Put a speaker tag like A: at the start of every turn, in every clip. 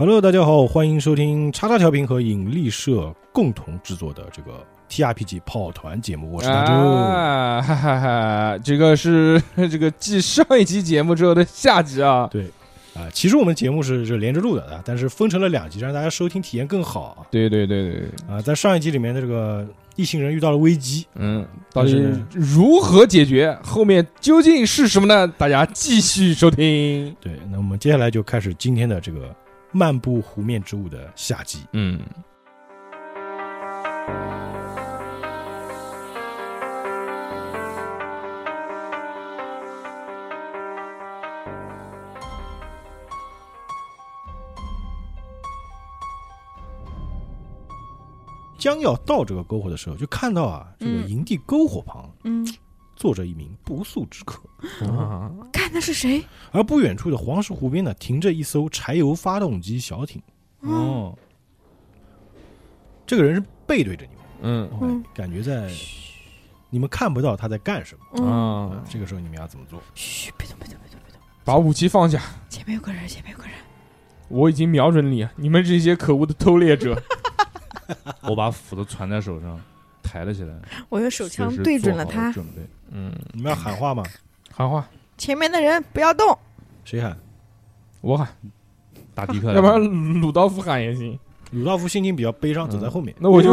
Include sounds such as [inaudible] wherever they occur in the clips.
A: Hello，大家好，欢迎收听叉叉调频和引力社共同制作的这个 TRPG 跑团节目，我是大周。
B: 啊，哈哈哈！这个是 [laughs] 这个继上一期节目之后的下集啊。
A: 对啊、其实我们节目是是连着录的啊，但是分成了两集，让大家收听体验更好
B: 对对对对，对
A: 啊。在上一集里面的这个一行人遇到了危机，
B: 嗯，到底如何解决？后面究竟是什么呢？大家继续收听。
A: 对，那我们接下来就开始今天的这个漫步湖面之物的夏季。
B: 嗯，
A: 将要到这个篝火的时候，就看到啊，这个
C: 嗯。
A: 营地篝火旁
C: 嗯，
A: 坐着一名不速之客，
B: 啊，
C: 看那是谁？
A: 而不远处的黄石湖边呢，停着一艘柴油发动机小艇。
B: 哦，
A: 这个人是背对着你们，
B: 嗯
C: 嗯
A: 感觉在你们看不到他在干什么。
C: 嗯，
B: 啊
A: 啊，，这个时候你们要怎么做？
C: 嘘，别动，别动，别动，别动，
B: 把武器放下，
C: 前面有个人，前面有个人。
B: 我已经瞄准你，你们这些可恶的偷猎者。[laughs]
D: 我把斧子传在手上，抬了起来，
C: 我用手枪对准了他，
D: 准备。
B: 嗯，
A: 你们要喊话吗？
B: 喊话，
C: 前面的人不要动。
A: 谁喊？
B: 我喊，
D: 打迪克，
B: 要不然鲁道夫喊也行。
A: 鲁道夫心情比较悲伤，走在后面。
B: 那我就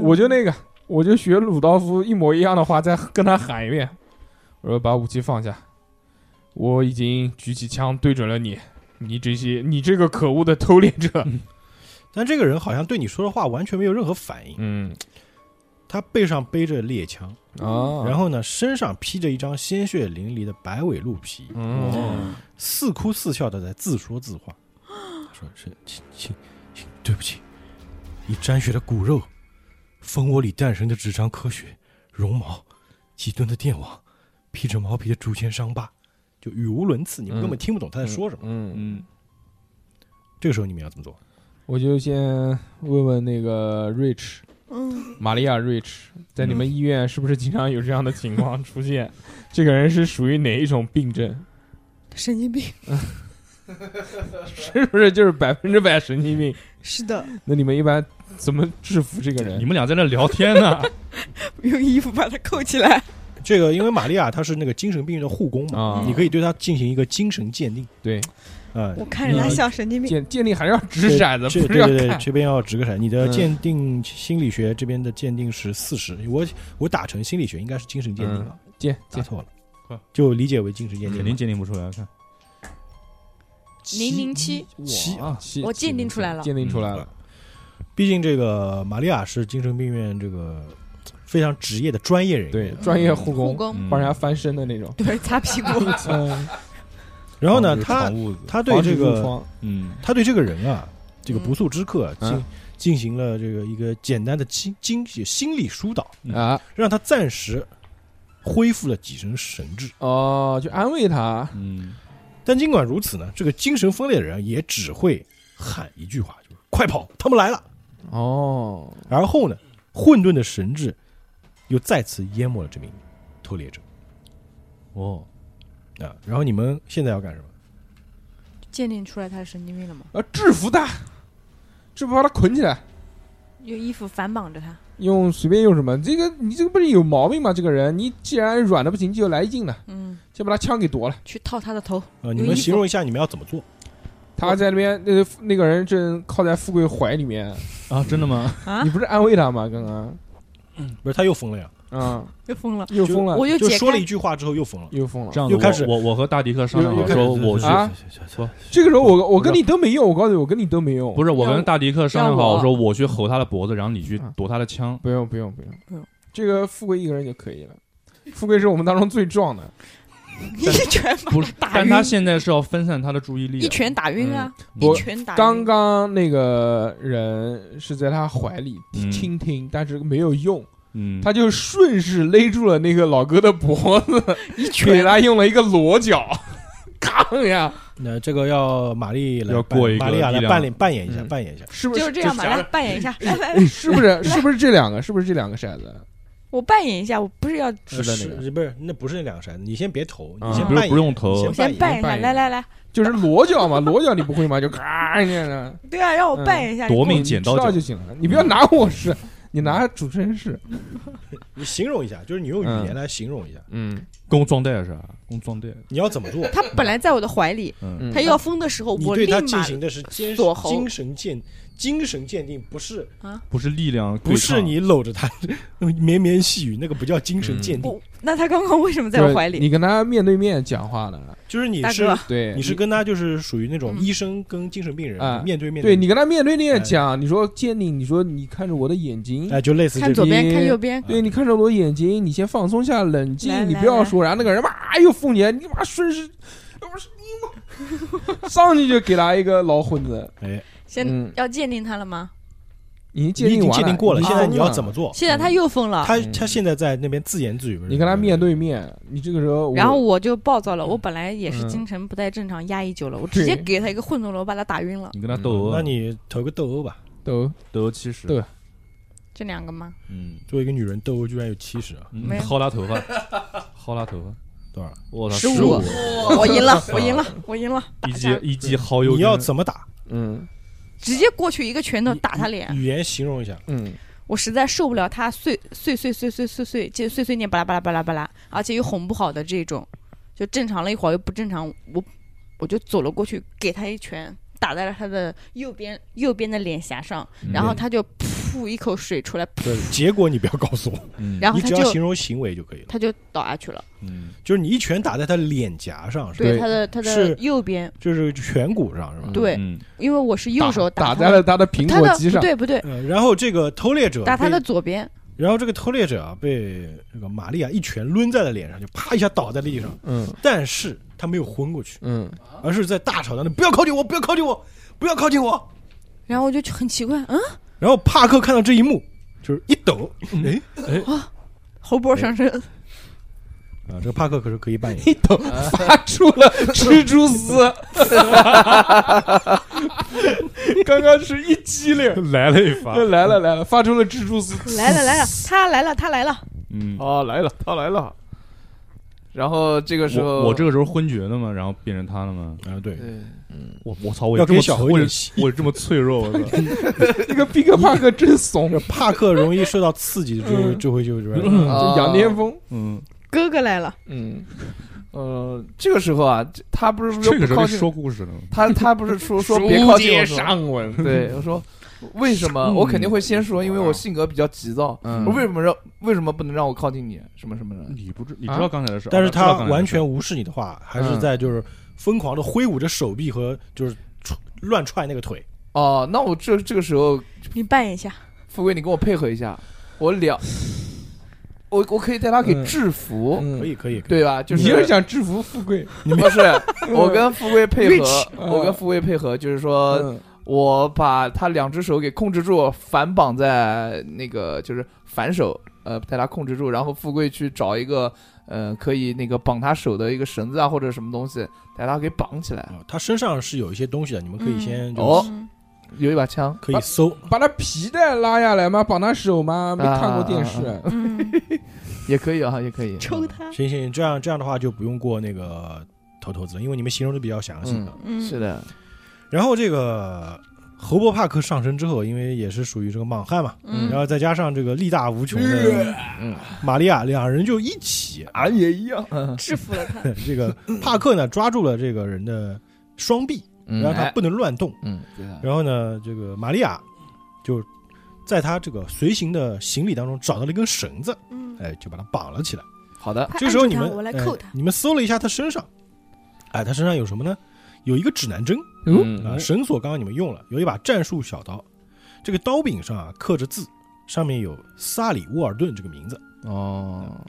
B: 我就那个，我就学鲁道夫一模一样的话，再跟他喊一遍。我说把武器放下，我已经举起枪对准了你，你这些你这个可恶的偷猎者。[laughs]
A: 但这个人好像对你说的话完全没有任何反应。
B: 嗯
A: 他背上背着猎枪，
B: 啊，
A: 然后呢，身上披着一张鲜血淋漓的白尾鹿皮，
B: 嗯
A: 似哭似笑的在自说自话。他说：“是，亲亲亲，对不起，你沾血的骨肉，蜂窝里诞生的纸张科学，绒毛，几吨的电网，披着毛皮的竹签伤疤，就语无伦次，你们
B: 嗯
A: 根本听不懂他在说什么。
B: 嗯，
D: 嗯，
A: 这个时候你们要怎么做？
B: 我就先问问那个 Rich
C: 嗯，
B: 玛利亚 Rich，在你们医院是不是经常有这样的情况出现？这个人是属于哪一种病症？
C: 神经病。[laughs]
B: 是不是就是百分之百神经病？
C: 是的，
B: 那你们一般怎么制服这个人？
D: 你们俩在那聊天呢，[laughs]
C: 用衣服把他扣起来。
A: 这个因为玛利亚她是那个精神病院的护工嘛，
B: 啊，
A: 你可以对她进行一个精神鉴定
B: 对
A: 啊。
C: 我看着他像神经病。
B: 鉴鉴定还是要掷骰子，
A: 这
B: 不是要
A: 对对对，
B: 看。
A: 这边要掷个骰。你的
B: 嗯
A: 鉴定心理学这边的鉴定是四十，我我打成心理学应该是精神鉴定啊，
B: 鉴鉴
A: 错了
D: 呵，
A: 就理解为精神鉴定。
D: 肯定鉴定不出来。看，
C: 零零七，
A: 七
D: 啊，
B: 七
C: 我鉴定出来了
B: 鉴定出来了。
A: 毕竟这个玛利亚是精神病院这个非常职业的专业人员。
B: 对，专业护工，
C: 护工，
D: 嗯
B: 帮人家翻身的那种。
C: 对，擦屁股。[laughs]
B: 嗯，
A: 然后呢，他他对这个
D: 嗯，
A: 他对这个人啊，这个
C: 嗯
A: 不速之客进
B: 嗯。
A: 进行了这个一个简单的精精心理疏导，
D: 嗯。
B: 啊，
A: 让他暂时恢复了几成神智。
B: 哦，就安慰他。
D: 嗯，
A: 但尽管如此呢，这个精神分裂的人也只会喊一句话，就是“快跑，他们来了。
B: 哦，”。
A: 然后呢，混沌的神智又再次淹没了这名偷猎者。
D: 哦，
A: 啊。然后你们现在要干什么？
C: 鉴定出来他是神经病了吗？
B: 呃制服他，制服把他捆起来，
C: 用衣服反绑着他。
B: 用随便用什么？这个你这个不是有毛病吗？这个人，你既然软的不行，就来劲的，
C: 嗯，
B: 先把他枪给夺了。
C: 去套他的头。
A: 呃，你们形容一下你们要怎么做？
B: 他在那边，那个那个人正靠在富贵怀里面，
D: 啊，真的吗？
C: 啊
B: 你，不是安慰他吗？刚刚
A: 不是他又疯了呀，
B: 啊，
C: 又疯了。
B: 又疯了，
A: 就
C: 我又解。
A: 说了一句话之后又疯了。
B: 又疯了
D: 这。样子，
A: 又开始
D: 我我我和大迪克商量好说，我去，
B: 啊这个时候我我跟你都没用，我告诉你，我跟你都没用。
D: 不是我跟大迪克商量好，
C: 让我
D: 我说我去吼他的脖子，然后你去
B: 啊
D: 夺他的枪。
B: 不用不用不用
C: 不用，
B: 这个富贵一个人就可以了。富贵是我们当中最壮的，[laughs]
C: 一拳把
D: 不是，
C: 打
D: 但他。现在是要分散他的注意力
C: 一。拳打晕啊！
B: 我
C: 一拳打晕。
B: 刚刚那个人是在他怀里
D: 嗯
B: 倾听，但是没有用，
D: 嗯，
B: 他就顺势勒住了那个老哥的脖子，[laughs]
C: 一
B: 给
C: 拳
B: 他用了一个裸脚，[laughs] 扛呀，
A: 那这个要玛丽来扮
D: 要过一个
A: 玛利亚来
D: 力量。
A: 扮演扮演一下，
B: 嗯。
A: 扮演一下。
B: 是不是？
C: 就是这样吧，来扮演一下，来来来
B: 哎，[laughs] 是不是？是不是这两个？是不是这两个骰子？
C: 我扮演一下，我不是要，
B: 是的那个。
A: 是不是那不是那两个骰子？你先别投，
B: 啊。
D: 不是
A: 你先扮演，
D: 不用投。
A: 你
C: 先
A: 先
C: 扮演一下，
B: 扮演
C: 来来来，
B: 就是裸脚嘛，裸脚你不会吗？就咔一下的，
C: 对啊，让我
B: 嗯。
C: 扮演一下，
D: 夺
C: 你给我
D: 命剪刀
B: 知道就行了。你不要拿我试，你拿主持人是。[laughs]
A: 你形容一下，就是你用语言来形容一下，
B: 嗯
D: 公装袋是吧？公装袋，
A: 你要怎么做？
C: 他本来在我的怀里，他要疯的时候，
A: 你
C: 我立马
A: 对他进行的是精
C: 锁喉
A: 精神鉴精神鉴定，不是啊？
D: 不是力量，
A: 不是你搂着他 [laughs] 绵绵细雨，那个不叫精神鉴定，
C: 我那他刚刚为什么在
B: 就是
C: 我怀里？
B: 你跟他面对面讲话呢，
A: 就是你是
B: 对，
A: 你是跟他就是属于那种
C: 嗯。
A: 医生跟精神病人
B: 啊
A: 面对面的，
B: 对你跟他面对面讲，你说鉴定，你说你看着我的眼睛，
A: 哎，就类似这种。
C: 看左边，看右边，
B: 对你看着我的眼睛，你先放松下，冷静，你
C: 来来
B: 不要说，然后那个人妈又疯你，你妈顺势，我是你妈，上去就给他一个老混子，
A: 哎，
C: 现
B: 嗯，
C: 要鉴定他了吗？
B: 已经鉴定完
A: 鉴定过了，现在你要怎么做？
C: 现在他又疯了，
A: 他
B: 嗯
A: 他现在在那边自言自语，
B: 你跟他面对面，你这个时候，
C: 然后我就暴躁了。我本来也是
B: 嗯
C: 精神不太正常，压抑久了，我直接给他一个混沌罗，把他打晕了。
D: 你跟他斗殴。啊，
A: 那你投个斗殴吧。
B: 都
D: 斗殴七十，
B: 对
C: 这两个吗？
D: 嗯，
A: 作为一个女人，斗殴居然有七十啊，
D: 薅他头发，薅他头发，
A: 多少？
D: 我操，十五，
C: 我赢了，我赢了，我赢了！
D: 一击一击薅右
A: 你要怎么打？
B: 嗯
C: 直接过去一个拳头打他脸，
A: 语言形容一下。
B: 嗯
C: 我实在受不了他碎碎碎碎碎碎碎就碎碎念巴拉巴拉巴拉巴拉，而且又哄不好的这种，就正常了一会儿又不正常，我我就走了过去给他一拳，打在了他的右边右边的脸颊上，然后他就噗一口水出来，
A: 对，结果你不要告诉我，
D: 嗯。
C: 然后他
A: 你只要形容行为就可以了。
C: 他就倒下去了，
D: 嗯，
A: 就是你一拳打在他脸颊上，是吧？
B: 对
C: 他的他的
A: 是
C: 右边，
A: 就是颧骨上，是吧？
C: 对
D: 嗯。
C: 因为我是右手
B: 打在了他的苹
C: 他的
B: 果肌上，
C: 对不对，
A: 嗯，然后这个偷猎者
C: 打他的，左边，
A: 然后这个偷猎者啊被这个玛利亚一拳抡在了脸上，就啪一下倒在地上，
B: 嗯。
A: 但是他没有昏过去，
B: 嗯，
A: 而是在大吵当中不要靠近我，不要靠近我，不要靠近我。
C: 然后我就很奇怪，嗯，
A: 然后帕克看到这一幕，就是一抖，哎
C: 喉脖上升，
A: 啊，这个帕克可是可以扮演。[laughs]
B: 一抖发出了蜘蛛丝，[laughs] 刚刚是一激灵，
D: 来了一发，
B: 来了来了，发出了蜘蛛丝，
C: 来了来了，他来了他来了，
D: 嗯，
B: 啊来了，他来了，
E: 然后这个时候
D: 我我这个时候昏厥了嘛，然后变成他了嘛，
A: 啊，对，
E: 嗯。
D: 我我操，我
A: 要
D: 这么
A: 给小猴一
D: 我
A: 点戏
D: 我这么脆弱，我操，[laughs]
B: 这个毕克帕克真怂。
A: 这，[laughs] 帕克容易受到刺激，就
B: 嗯。
A: 就会就就
B: 嗯 [laughs] 就羊癫疯，
D: 嗯，
C: 哥哥来了，
B: 嗯
E: 呃这个时候啊，他不是说
D: 这个时候说故事呢，
E: 他他不是说 [laughs] 说别靠近我说，
B: 上文，
E: 对我说为什么？
B: 嗯
E: 我肯定会先说，因为我性格比较急躁。
B: 嗯
E: 为什么让为什么不能让我靠近你？什么什么的？
D: 你不知你
B: 啊
D: 知道刚才的事，
A: 但是他完全无视你的话，还是
B: 嗯
A: 在就是疯狂的挥舞着手臂和就是踹乱踹那个腿。
E: 哦，那我这这个时候，
C: 你扮演一下，
E: 富贵，你跟我配合一下，我两，我我可以带他给
B: 嗯
E: 制服，
B: 嗯
A: 可以，可以，可以。
E: 对吧？就是
B: 你是想制服富贵？[laughs]
E: 不是我跟富贵配合我跟富贵配合，就是说
B: 嗯
E: 我把他两只手给控制住，反绑在那个就是反手，呃，带他控制住，然后富贵去找一个呃可以那个绑他手的一个绳子啊或者什么东西，带他给绑起来。
A: 啊，他身上是有一些东西的，你们可以先就
E: 哦
C: 嗯
E: 有一把枪，
A: 可以搜。
B: 把他皮带拉下来吗？绑他手吗？没看过电视 [laughs]
E: 也可以啊，也可以。
C: 抽他，
A: 行行，这样这样的话就不用过那个头头子了，因为你们形容的比较详细的。
C: 嗯，
E: 是的，
A: 然后这个侯伯帕克上身之后，因为也是属于这个莽汉嘛，
C: 嗯
A: 然后再加上这个力大无穷的
E: 嗯，
A: 玛利亚，两人就一起，
E: 俺也一样。嗯
C: 制服了他，[laughs]
A: 这个帕克呢抓住了这个人的双臂，然后他不能乱动。
E: 嗯，对。
A: 然后呢，这个玛利亚就在他这个随行的行李当中找到了一根绳子，
C: 嗯，
A: 哎，就把他绑了起来。
E: 好的，
C: 快
A: 这时候你们你们搜了一下他身上，哎，他身上有什么呢？有一个指南针
B: 嗯
A: 啊，绳索刚刚你们用了，有一把战术小刀，这个刀柄上啊刻着字，上面有萨里沃尔顿这个名字。
E: 哦，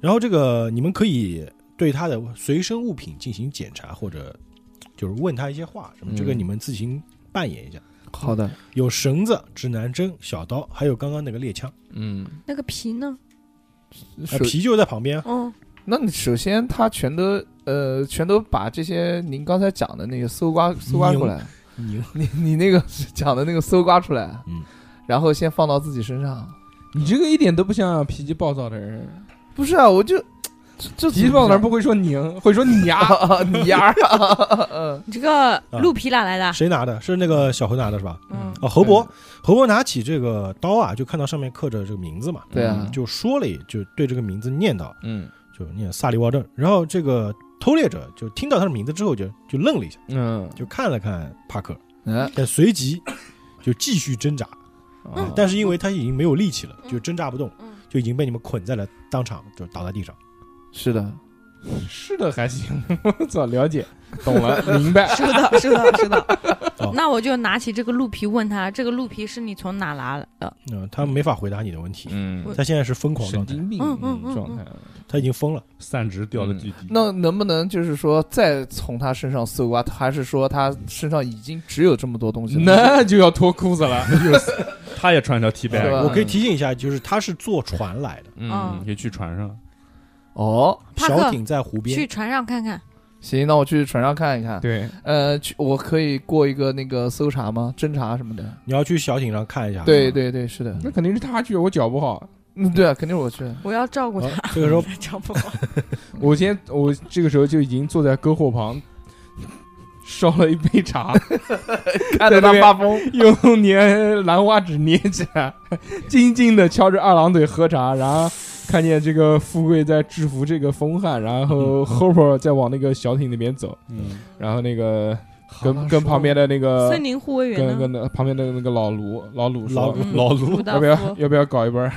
A: 然后这个你们可以对他的随身物品进行检查，或者就是问他一些话什么，
E: 嗯。
A: 这个你们自行扮演一下。
E: 好的，
A: 有绳子、指南针、小刀，还有刚刚那个猎枪，
B: 嗯，
C: 那个皮呢？
A: 皮就在旁边。
C: 嗯，
E: 那你首先他全都呃全都把这些您刚才讲的那个搜刮搜刮出来，
A: 你
E: 你你那个讲的那个搜刮出来，
A: 嗯，
E: 然后先放到自己身上，
B: 你这个一点都不像脾气暴躁的人，
E: 不是啊，我就这
B: 脾气暴躁的人不会说您，会说你呀。[laughs]
E: 啊，[laughs] 你呀，嗯
C: 你这个鹿皮哪来的？
A: 谁拿的？是那个小猴拿的是吧？
C: 嗯
A: 啊，侯伯，侯伯拿起这个刀啊，就看到上面刻着这个名字嘛，
E: 对啊，
A: 就说了一，就对这个名字念叨，
B: 嗯
A: 就念萨利沃顿。然后这个偷猎者就听到他的名字之后就，就愣了一下，
B: 嗯，
A: 就看了看帕克，
E: 嗯，
A: 但随即就继续挣扎，
B: 嗯
A: 但是因为他已经没有力气了，就挣扎不动，
C: 嗯，
A: 就已经被你们捆在了当场，就倒在地上。
E: 是的，
B: 是的还行，[laughs] 我操，了解，懂了，[laughs] 明白。
C: 是的，是的，是的
A: 哦。
C: 那我就拿起这个鹿皮问他：“这个鹿皮是你从哪拿的
A: 嗯，他没法回答你的问题，
B: 嗯，
A: 他现在是疯狂状态，
B: 神经病
C: 嗯嗯嗯
B: 状态。
A: 他已经疯了。
D: 散值掉的巨低。
E: 那能不能就是说再从他身上搜刮，还是说他身上已经只有这么多东西了？[laughs]
B: 那就要脱裤子了。
D: 他也穿一条 T
E: 是吧
D: back，
A: 我可以提醒一下，就是他是坐船来的，
C: 嗯
D: 你可以去船上。
E: 哦，
A: 小艇在湖？”边
C: 去，船上看看。
E: 行，那我去船上看一看。
B: 对，
E: 呃，去我可以过一个那个搜查吗？侦查什么的？
A: 你要去小艇上看一下。
E: 对对对，是的。
B: 那肯定是他去，我脚不好。
E: 嗯，对啊，肯定是我去。
C: 我要照顾
A: 好
C: 他。
A: 这个时候 [laughs]
C: 脚不好。[laughs]
B: 我先，我这个时候就已经坐在篝火旁，烧了一杯茶，[laughs]
E: 看着他发疯，
B: 用粘兰花指捏起来，静静的敲着二郎腿喝茶，然后看见这个富贵在制服这个风汉，然后 Hopper 在往那个小艇那边走，
D: 嗯，
B: 然后那个跟跟旁边的那个
C: 森林护卫员
B: 跟
C: 呢？
B: 跟那旁边的那个老卢老鲁说，
C: 嗯。
D: 老卢。
B: 要不要要不要搞一波儿？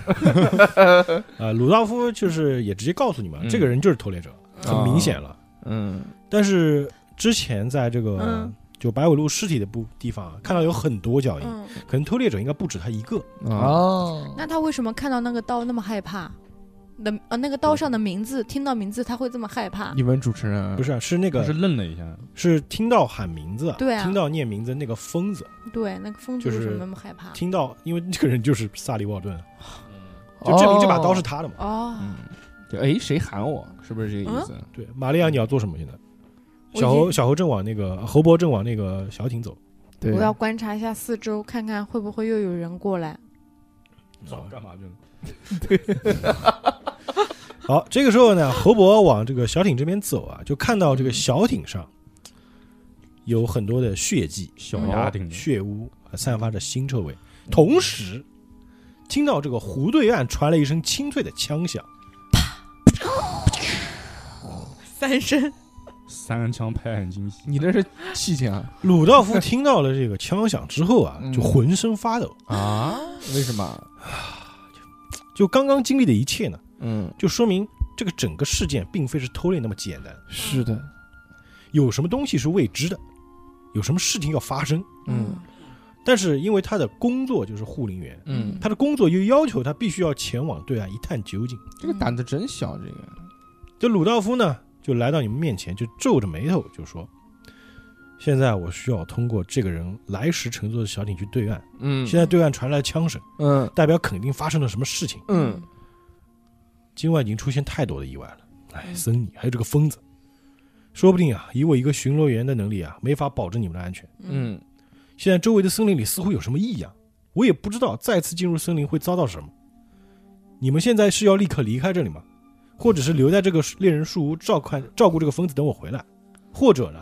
B: [laughs]
A: 呃，鲁道夫就是也直接告诉你们，
B: 嗯。
A: 这个人就是偷猎者，很明显了。
B: 嗯。
A: 但是之前在这个
C: 嗯
A: 就白尾鹿尸体的部地方啊，看到有很多脚印，
C: 嗯，
A: 可能偷猎者应该不止他一个。
B: 啊，
E: 哦，
C: 那他为什么看到那个刀那么害怕？的呃，那个刀上的名字，听到名字他会这么害怕？
B: 你问主持人
A: 不是啊，是那个
D: 是愣了一下，
A: 是听到喊名字，
C: 对啊
A: 听到念名字那个疯子，
C: 对，那个疯子
A: 就是
C: 为什么那么害怕？
A: 听到，因为那个人就是萨利沃顿，就证明这把刀是他的嘛。
C: 哦，
B: 嗯，就哎谁喊我？是不是这个意思？
A: 对，玛利亚，你要做什么？现在？
C: 我
A: 小侯小侯正往那个侯伯正往那个小艇走，
E: 对。
C: 我要观察一下四周，看看会不会又有人过来。
D: 早干嘛去？了？[laughs]
A: 好，这个时候呢，侯伯往这个小艇这边走啊，就看到这个小艇上有很多的血迹、
D: 小丫挺着，
A: 血污，散发着腥臭味。同时，听到这个湖对岸传来一声清脆的枪响，啪
C: 三声，
D: 三枪拍很精细。
B: 你那是气枪
A: 鲁道夫听到了这个枪响之后啊，
E: 嗯
A: 就浑身发抖。
B: 啊？为什么？[sighs]
A: 就刚刚经历的一切呢，
B: 嗯
A: 就说明这个整个事件并非是偷猎那么简单，
E: 是的，
A: 有什么东西是未知的，有什么事情要发生。
B: 嗯
A: 但是因为他的工作就是护林员，
B: 嗯，
A: 他的工作又要求他必须要前往对岸一探究竟。
B: 这个胆子真小，这个
A: 这鲁道夫呢，就来到你们面前，就皱着眉头就说：“现在我需要通过这个人来时乘坐的小艇去对岸。
B: 嗯
A: 现在对岸传来枪声，
B: 嗯
A: 代表肯定发生了什么事情。
B: 嗯
A: 今晚已经出现太多的意外了。哎，
C: 嗯
A: 森尼还有这个疯子，说不定啊，以我一个巡逻员的能力啊，没法保证你们的安全。
B: 嗯
A: 现在周围的森林里似乎有什么异样，我也不知道再次进入森林会遭到什么。你们现在是要立刻离开这里吗？或者是留在这个猎人树屋照看照顾这个疯子，等我回来？或者呢，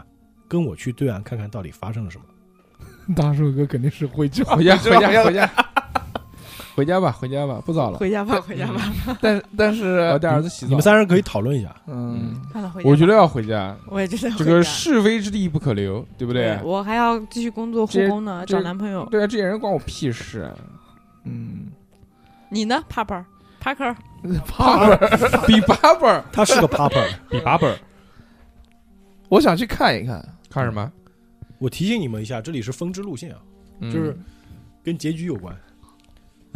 A: 跟我去对岸看看到底发生了什么？[laughs]
E: 大树哥肯定是会去
B: 回家回家回家 [laughs] 回家吧回家吧，不早了，
C: 回家吧，回家吧。[laughs]
E: 但但
B: 我
E: 是，
B: 带儿子洗澡。
A: 你们三人可以讨论一下。
E: 嗯，
C: 看了回。
B: 我觉得要回家，
C: 我也觉得
B: 这个是非之地不可留，对不对？
C: 我还要继续工作护工呢，找男朋友。
B: 对啊，这些人关我屁事啊！
E: 嗯，
C: 你呢，Papa Parker？
E: 怕
B: 比八本儿
A: 他是个
D: 八本儿，
E: 我想去看一看，
B: 看什么？
A: 我提醒你们一下，这里是分支路线啊，
B: 嗯
A: 就是跟结局有关。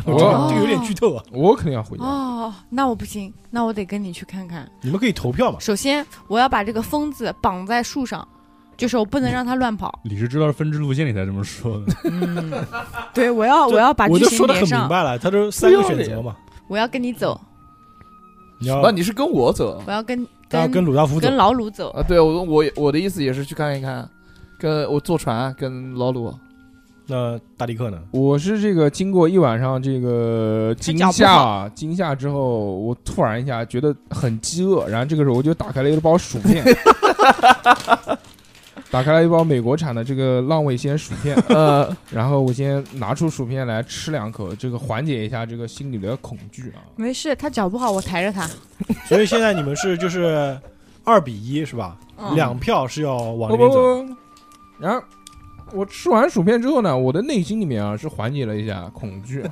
B: 我
A: 这 [laughs] 个这个有点剧透啊。
B: 我肯定要回家。
C: 哦，那我不行，那我得跟你去看看。
A: 你们可以投票嘛。
C: 首先，我要把这个疯子绑在树上，就是我不能让他乱跑。
D: 你是知道分支路线你才这么说的。[laughs]
C: 嗯，对，我要我要把剧
A: 我就说的
C: 情连上，
A: 很明白了，他都三个选择嘛。
C: 我要跟你走，
A: 你要
E: 那你是跟我走
C: 我要跟
A: 跟要跟鲁道夫走
C: 跟，老鲁走。
E: 啊？对我我我的意思也是去看一看，跟我坐船跟老鲁，
A: 那大迪克呢？
B: 我是这个经过一晚上这个惊
C: 脚不
B: 吓啊，惊吓之后，我突然一下觉得很饥饿，然后这个时候我就打开了一包薯片，[laughs] 打开了一包美国产的这个浪味仙薯片，[laughs]
E: 呃，
B: 然后我先拿出薯片来吃两口，这个缓解一下这个心里的恐惧啊。
C: 没事，他脚不好，我抬着他。
A: 所以现在你们是就是二比一是吧？
C: 嗯
A: 两票是要往
B: 不不
A: 那边走。
B: 不，然后我吃完薯片之后呢，我的内心里面啊是缓解了一下恐惧，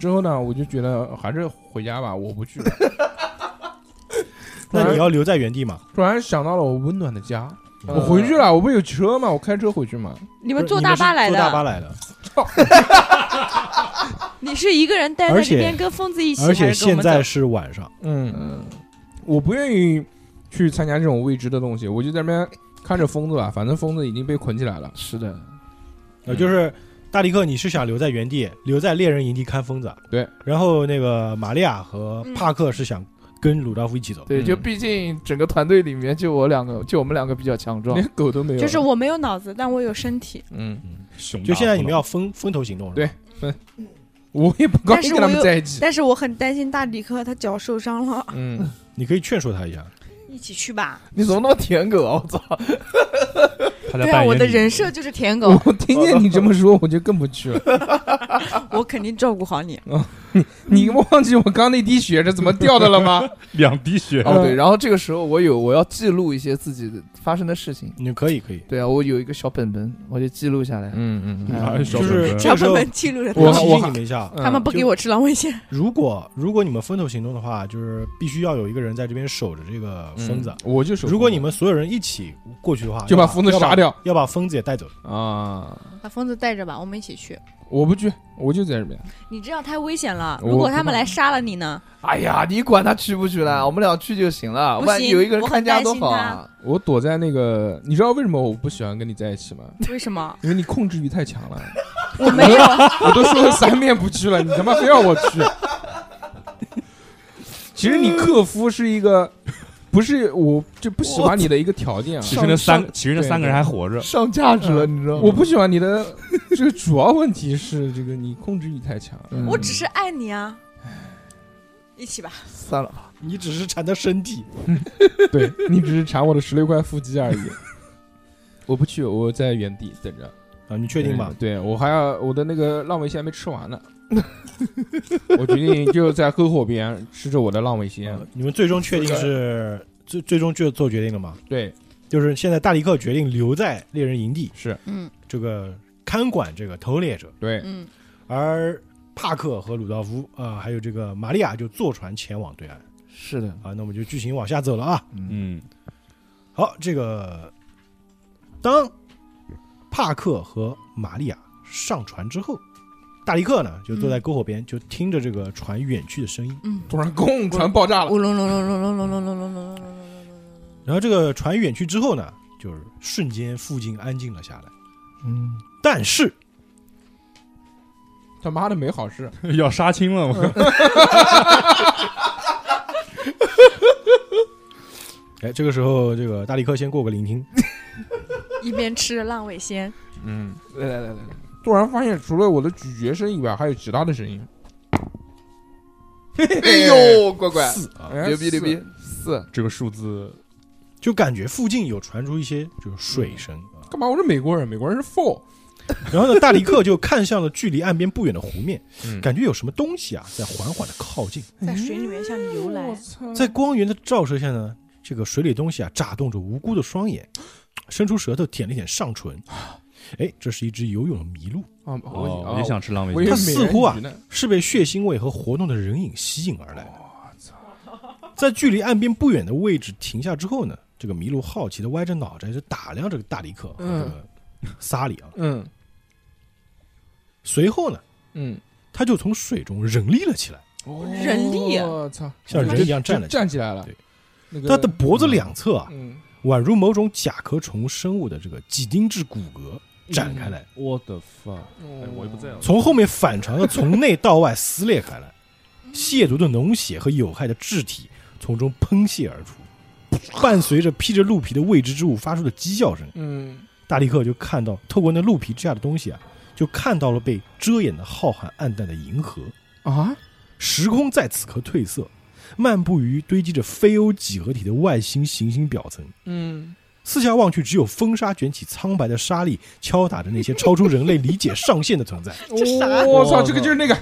B: 之后呢，我就觉得还是回家吧，我不去了。[laughs]
A: 那你要留在原地嘛？
B: 突然想到了我温暖的家，
E: 呃
B: 我回去了，我不有车吗？我开车回去嘛。
C: 你们坐大巴来的
A: 坐大巴，来的，[laughs]
C: 你是一个人待在这边跟疯子一起，
A: 而且现在是晚上，
B: 嗯，
E: 嗯，
B: 我不愿意去参加这种未知的东西，我就在那边看着疯子吧，反正疯子已经被捆起来了。
E: 是的，
A: 呃，
B: 嗯
A: 就是大迪克，你是想留在原地，留在猎人营地看疯子，
B: 对。
A: 然后那个玛利亚和
C: 嗯
A: 帕克是想跟鲁道夫一起走，
E: 对，
B: 嗯。
E: 就毕竟整个团队里面就我两个，就我们两个比较强壮。
B: 连，狗都没有。
C: 就是，我没有脑子，但我有身体。
B: 嗯，
D: 熊
A: 就现在你们要分分头行动了，
B: 对分。[laughs] 我也不高兴跟他们在一起。
C: 但是我很担心大迪克他脚受伤了，
B: 嗯，
A: 你可以劝说他一下。
C: 一起去吧。
E: 你怎么那么舔狗啊！我操，
C: 对啊，我的人设就是舔狗，
B: 我听见你这么说，我就更不去了。[laughs]
C: 我肯定照顾好你。
B: 你忘记我刚那滴血是怎么掉的了吗？
D: 两滴血，
E: 哦对，然后这个时候我有我要记录一些自己的发生的事情，
A: 你可以可以，
E: 对啊，我有一个小本本，我就记录下来。
B: 嗯嗯
D: 嗯
A: 就是
D: 小本
C: 本记录着
B: 我
C: 他
A: 提
B: 我
A: 醒你们一下，
B: 嗯
C: 他们不给我吃狼尾线。
A: 如果如果你们分头行动的话，就是必须要有一个人在这边守着这个疯子。
B: 我就是。
A: 如果你们所有人一起过去的话，
B: 就把疯子杀掉
A: 要把疯子也带走。
B: 啊，
C: 把疯子带着吧，我们一起去。
B: 我不去，我就在这边。
C: 你这样太危险了，如果他们来杀了你呢？
E: 哎呀，你管他去不去了，我们俩去就行了。万一有一个人看家多好啊！
B: 我躲在那个，你知道为什么我不喜欢跟你在一起吗？
C: 为什么？
B: 因为你控制欲太强了。[laughs]
C: 我没有，[laughs]
B: 我都说了三遍不去了，你他妈非要我去。其实你克夫是一个，不是我就不喜欢你的一个条件啊。
D: 其实那三
E: 上
D: 其实那三个人还活着，
E: 上价值了，你知道吗？
B: 我不喜欢你的这个主要问题是这个你控制欲太强。
E: 嗯
C: 我只是爱你啊。一起吧，
E: 算了吧，
A: 你只是馋他身体，[laughs]
B: 对你只是馋我的十六块腹肌而已。[laughs] 我不去，我在原地等着。
A: 啊，你确定吗
B: 嗯？对我还要我的那个浪味仙还没吃完呢。[laughs] 我决定就在篝火边吃着我的浪味仙
A: 啊。你们最终确定是最最终就做决定了吗？
B: 对，
A: 就是现在大力克决定留在猎人营地，
B: 是。
C: 嗯。
A: 这个看管这个偷猎者，
B: 对，
C: 嗯，
A: 而帕克和鲁道夫啊、还有这个玛利亚就坐船前往对岸。
E: 是的，
A: 啊。那我们就剧情往下走了啊。
E: 嗯，
D: 嗯，
A: 好，这个当帕克和玛利亚上船之后，大力克呢就坐在篝火边，就听着这个船远去的声音。
C: 嗯，
B: 突然咣，船爆炸了。
C: 呜隆隆隆隆隆隆隆隆隆隆隆隆
A: 然后这个船远去之后呢，就是瞬间附近安静了下来。
E: 嗯，
A: 但是
B: 他妈的没好事。[laughs]
D: 要杀青了，吗 [laughs]
A: 哎，这个时候这个大力克先过个聆听，[laughs]
C: 一边吃浪味仙，
B: 嗯，
E: 来来来来来，
B: 突然发现除了我的咀嚼声以外，还有其他的声音。
E: 哎呦，乖乖，
A: 四啊，
B: 哎
E: 牛逼牛逼，四，
D: 这个数字
A: 就感觉附近有传出一些就是水声啊。
B: 干嘛？我是美国人，美国人是 four。
A: 然后呢，大力克就看向了距离岸边不远的湖面，
B: 嗯
A: 感觉有什么东西啊在缓缓的靠近。
C: 在水里面向你游来。
B: 操
A: 在光源的照射下呢，这个水里东西啊眨动着无辜的双眼，伸出舌头舔了舔上唇。[gasps] 哎，这是一只游泳的麋鹿，
B: 我
D: 也想吃浪味仙
B: 我以为
A: 它似乎啊是被血腥味和活动的人影吸引而来的。在距离岸边不远的位置停下之后呢，这个麋鹿好奇的歪着脑袋就打量这个大迪克和这个萨里啊。
B: 嗯
A: 随后呢，
B: 嗯，
A: 他就从水中人立了起来，
C: 人力啊
B: 我操，
A: 像人一样站了起来。
B: 站起来了。
A: 对，他的脖子两侧啊，
B: 嗯
A: 宛如某种甲壳虫生物的这个几丁质骨骼展开来，
D: 我的哎，我也不在了，
A: 从后面反常的从内到外撕裂开来，亵渎的脓血和有害的质体从中喷泄而出，伴随着披着鹿皮的未知之物发出的鸡叫声，
B: 嗯。
A: 大力克就看到透过那鹿皮之下的东西啊，就看到了被遮掩的浩瀚暗淡的银河，
B: 啊，
A: 时空在此刻褪色，漫步于堆积着非欧几何体的外星行星表层。
B: 嗯，
A: 四下望去，只有风沙卷起苍白的沙粒，敲打着那些超出人类理解上限的存在。
C: 这啥
B: 我操，这个就是那个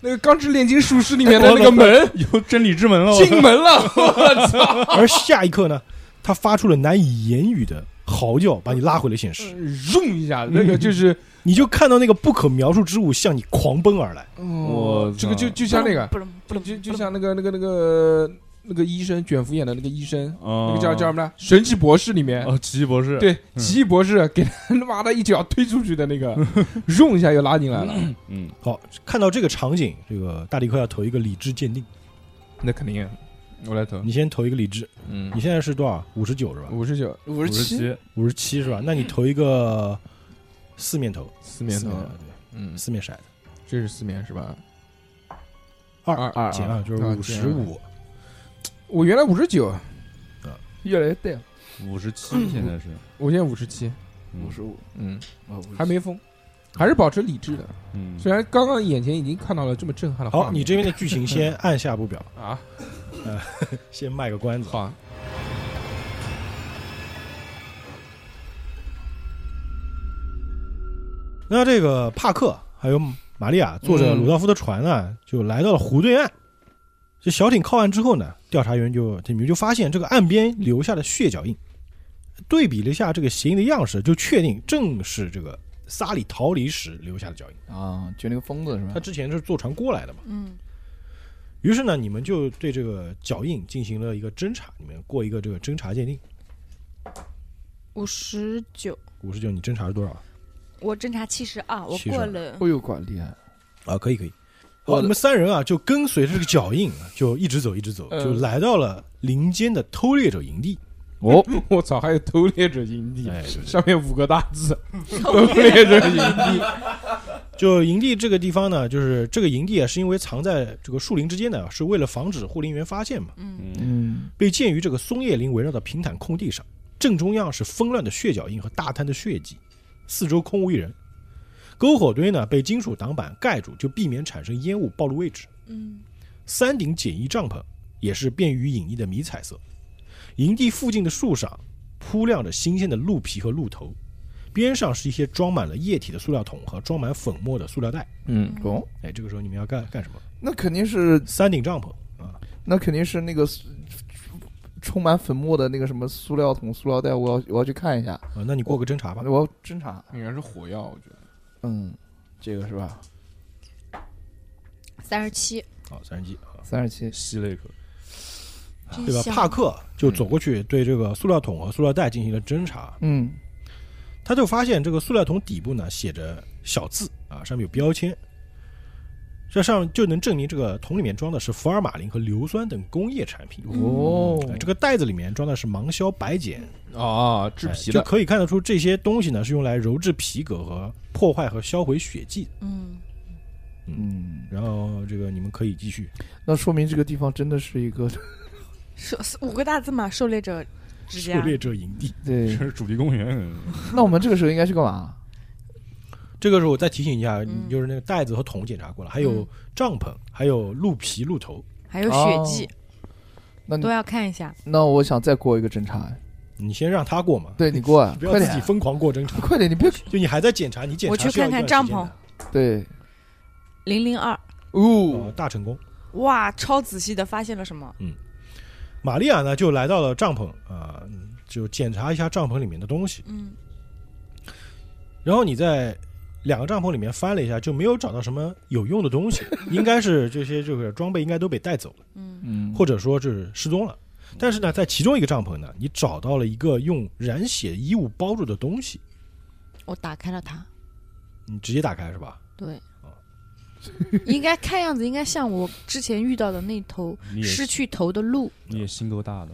B: 那个《钢之炼金术师》里面的那个 [laughs] 门，
D: 有真理之门了，[laughs]
B: 进门了，我操！[laughs]
A: 而下一刻呢，他发出了难以言语的嚎叫，把你拉回了现实。
B: 嗡一下，那个就是，
A: 你就看到那个不可描述之物向你狂奔而来。
B: 我，这个就就像那个，
C: 不能不能
B: 就就像那个那个那个那个医生卷福演的那个医生，
D: 那
B: 那个叫叫什么呢？神奇博士里面，
D: 哦，奇异博士，
B: 对，奇异博士给他妈的一脚推出去的那个，[laughs] 用一下又拉进来了，
D: 嗯，
A: 好，看到这个场景，这个大力克要投一个理智鉴定。
B: 那肯定，我来投，
A: 你先投一个理智，
B: 嗯。
A: 你，现在是多少？五十九是吧？
B: 五十九，
E: 五十七，
A: 五十七。是吧？那你投一个四面投，
B: 四面投，
A: 四对，
B: 嗯，
A: 四面骰子，
B: 这是四面是吧？
A: 二。
B: 二
E: 二
A: 减二就是
B: 啊
A: 五十五。
B: 我原来五十九，
E: 越来越对了，
D: 五十七，现在是。
B: 我现在五十七，
D: 嗯。
E: 五十五。
B: 嗯，
E: 啊
B: 还没疯，还是保持理智的。
D: 嗯，
B: 虽然刚刚眼前已经看到了这么震撼的画面，
A: 好，你这边的剧情先按下不表，[laughs]
B: 啊，[laughs]
A: 先卖个关子。
B: 好。啊，
A: 那这个帕克还有玛利亚坐着鲁道夫的船呢，就来到了湖对岸。这小艇靠岸之后呢，调查员就你们就发现这个岸边留下的血脚印，对比了一下这个鞋印的样式，就确定正是这个萨里逃离时留下的脚印。
E: 啊，就那个疯子是吧
A: 他？之前是坐船过来的嘛。
C: 嗯
A: 于是呢，你们就对这个脚印进行了一个侦查，你们过一个这个侦查鉴定。
C: 五十九，
A: 五十九，你侦查是多少？
C: 我侦查七十二，我过了
E: 哎呦，管厉害！
A: 啊，可以可以。好，
E: 我
A: 们三人啊，就跟随着这个脚印，啊就一直走，一直走，
E: 嗯。
A: 就来到了林间的偷猎者营地。
E: 哦，[laughs]
B: 我操，还有偷猎者营地，
A: 哎，
B: 上面五个大字，偷猎者营地，[laughs]
A: 就营地这个地方呢，就是这个营地啊，是因为藏在这个树林之间的，是为了防止护林员发现嘛，
C: 嗯。
D: 嗯。
E: 嗯，
A: 被建于这个松叶林围绕的平坦空地上，正中央是纷乱的血脚印和大滩的血迹，四周空无一人。篝火堆呢被金属挡板盖住，就避免产生烟雾暴露位置。
C: 嗯
A: 三顶简易帐篷也是便于隐匿的迷彩色。营地附近的树上铺晾着新鲜的鹿皮和鹿头，边上是一些装满了液体的塑料桶和装满粉末的塑料袋。
E: 嗯，哦，
A: 哎，这个时候你们要干干什么？
E: 那肯定是，
A: 三顶帐篷啊，
E: 那肯定是那个充满粉末的那个什么塑料桶、塑料袋，我要我要去看一下，
A: 啊，那你过个侦查吧。
E: 我要侦查。
B: 应该是火药，我觉得。
E: 嗯，这个是吧？
C: 三十七，
A: 好，三十七啊，
E: 三十七，
D: 吸了一口，
A: 对吧？帕克就走过去对这个塑料桶和塑料袋进行了侦查，
E: 嗯，
A: 他就发现这个塑料桶底部呢写着小字啊，上面有标签，这上就能证明这个桶里面装的是福尔马林和硫酸等工业产品。
E: 哦
A: 哎，这个袋子里面装的是芒硝白碱，
B: 啊，制
A: 哎
B: 皮的，
A: 就可以看得出这些东西呢是用来鞣制皮革和破坏和销毁血迹。
C: 嗯
E: 嗯，
A: 然后这个你们可以继续，
E: 那说明这个地方真的是一个
C: 狩 [laughs] 五个大字嘛，狩猎者之家
A: 狩，猎者营地。
E: 对
D: 这。[laughs] 是主题公园，[laughs]
E: 那我们这个时候应该去干嘛？
A: 这个时候我再提醒一下，
C: 嗯
A: 就是那个袋子和桶检查过了，还有
C: 嗯
A: 帐篷，还有鹿皮、鹿头。
C: 还有血迹
E: 那你
C: 都要看一下。
E: 那我想再过一个侦查。
A: 你先让他过嘛，
E: 对你过啊，[laughs]
A: 不要
E: 快点，
A: 自己疯狂过侦查。[laughs]
E: 快点，你别
A: 就你还在检查，你检查
C: 我去
A: 是要一
C: 看看帐篷
A: 时间的
E: 对。
C: 零零二，
A: 哦
E: 哦，，
A: 大成功。
C: 哇，超仔细的发现了什么？
A: 玛利亚呢就来到了帐篷啊、就检查一下帐篷里面的东西。
C: 嗯
A: 然后你在两个帐篷里面翻了一下，就没有找到什么有用的东西，[laughs] 应该是这些这个装备应该都被带走了，
C: 嗯。
E: 嗯，
A: 或者说是失踪了。但是呢，在其中一个帐篷呢，你找到了一个用染血衣物包住的东西，
C: 我打开了它，
A: 你直接打开是吧？
C: 对，应该看样子应该像我之前遇到的那头失去头的鹿。
D: 你也心够大的，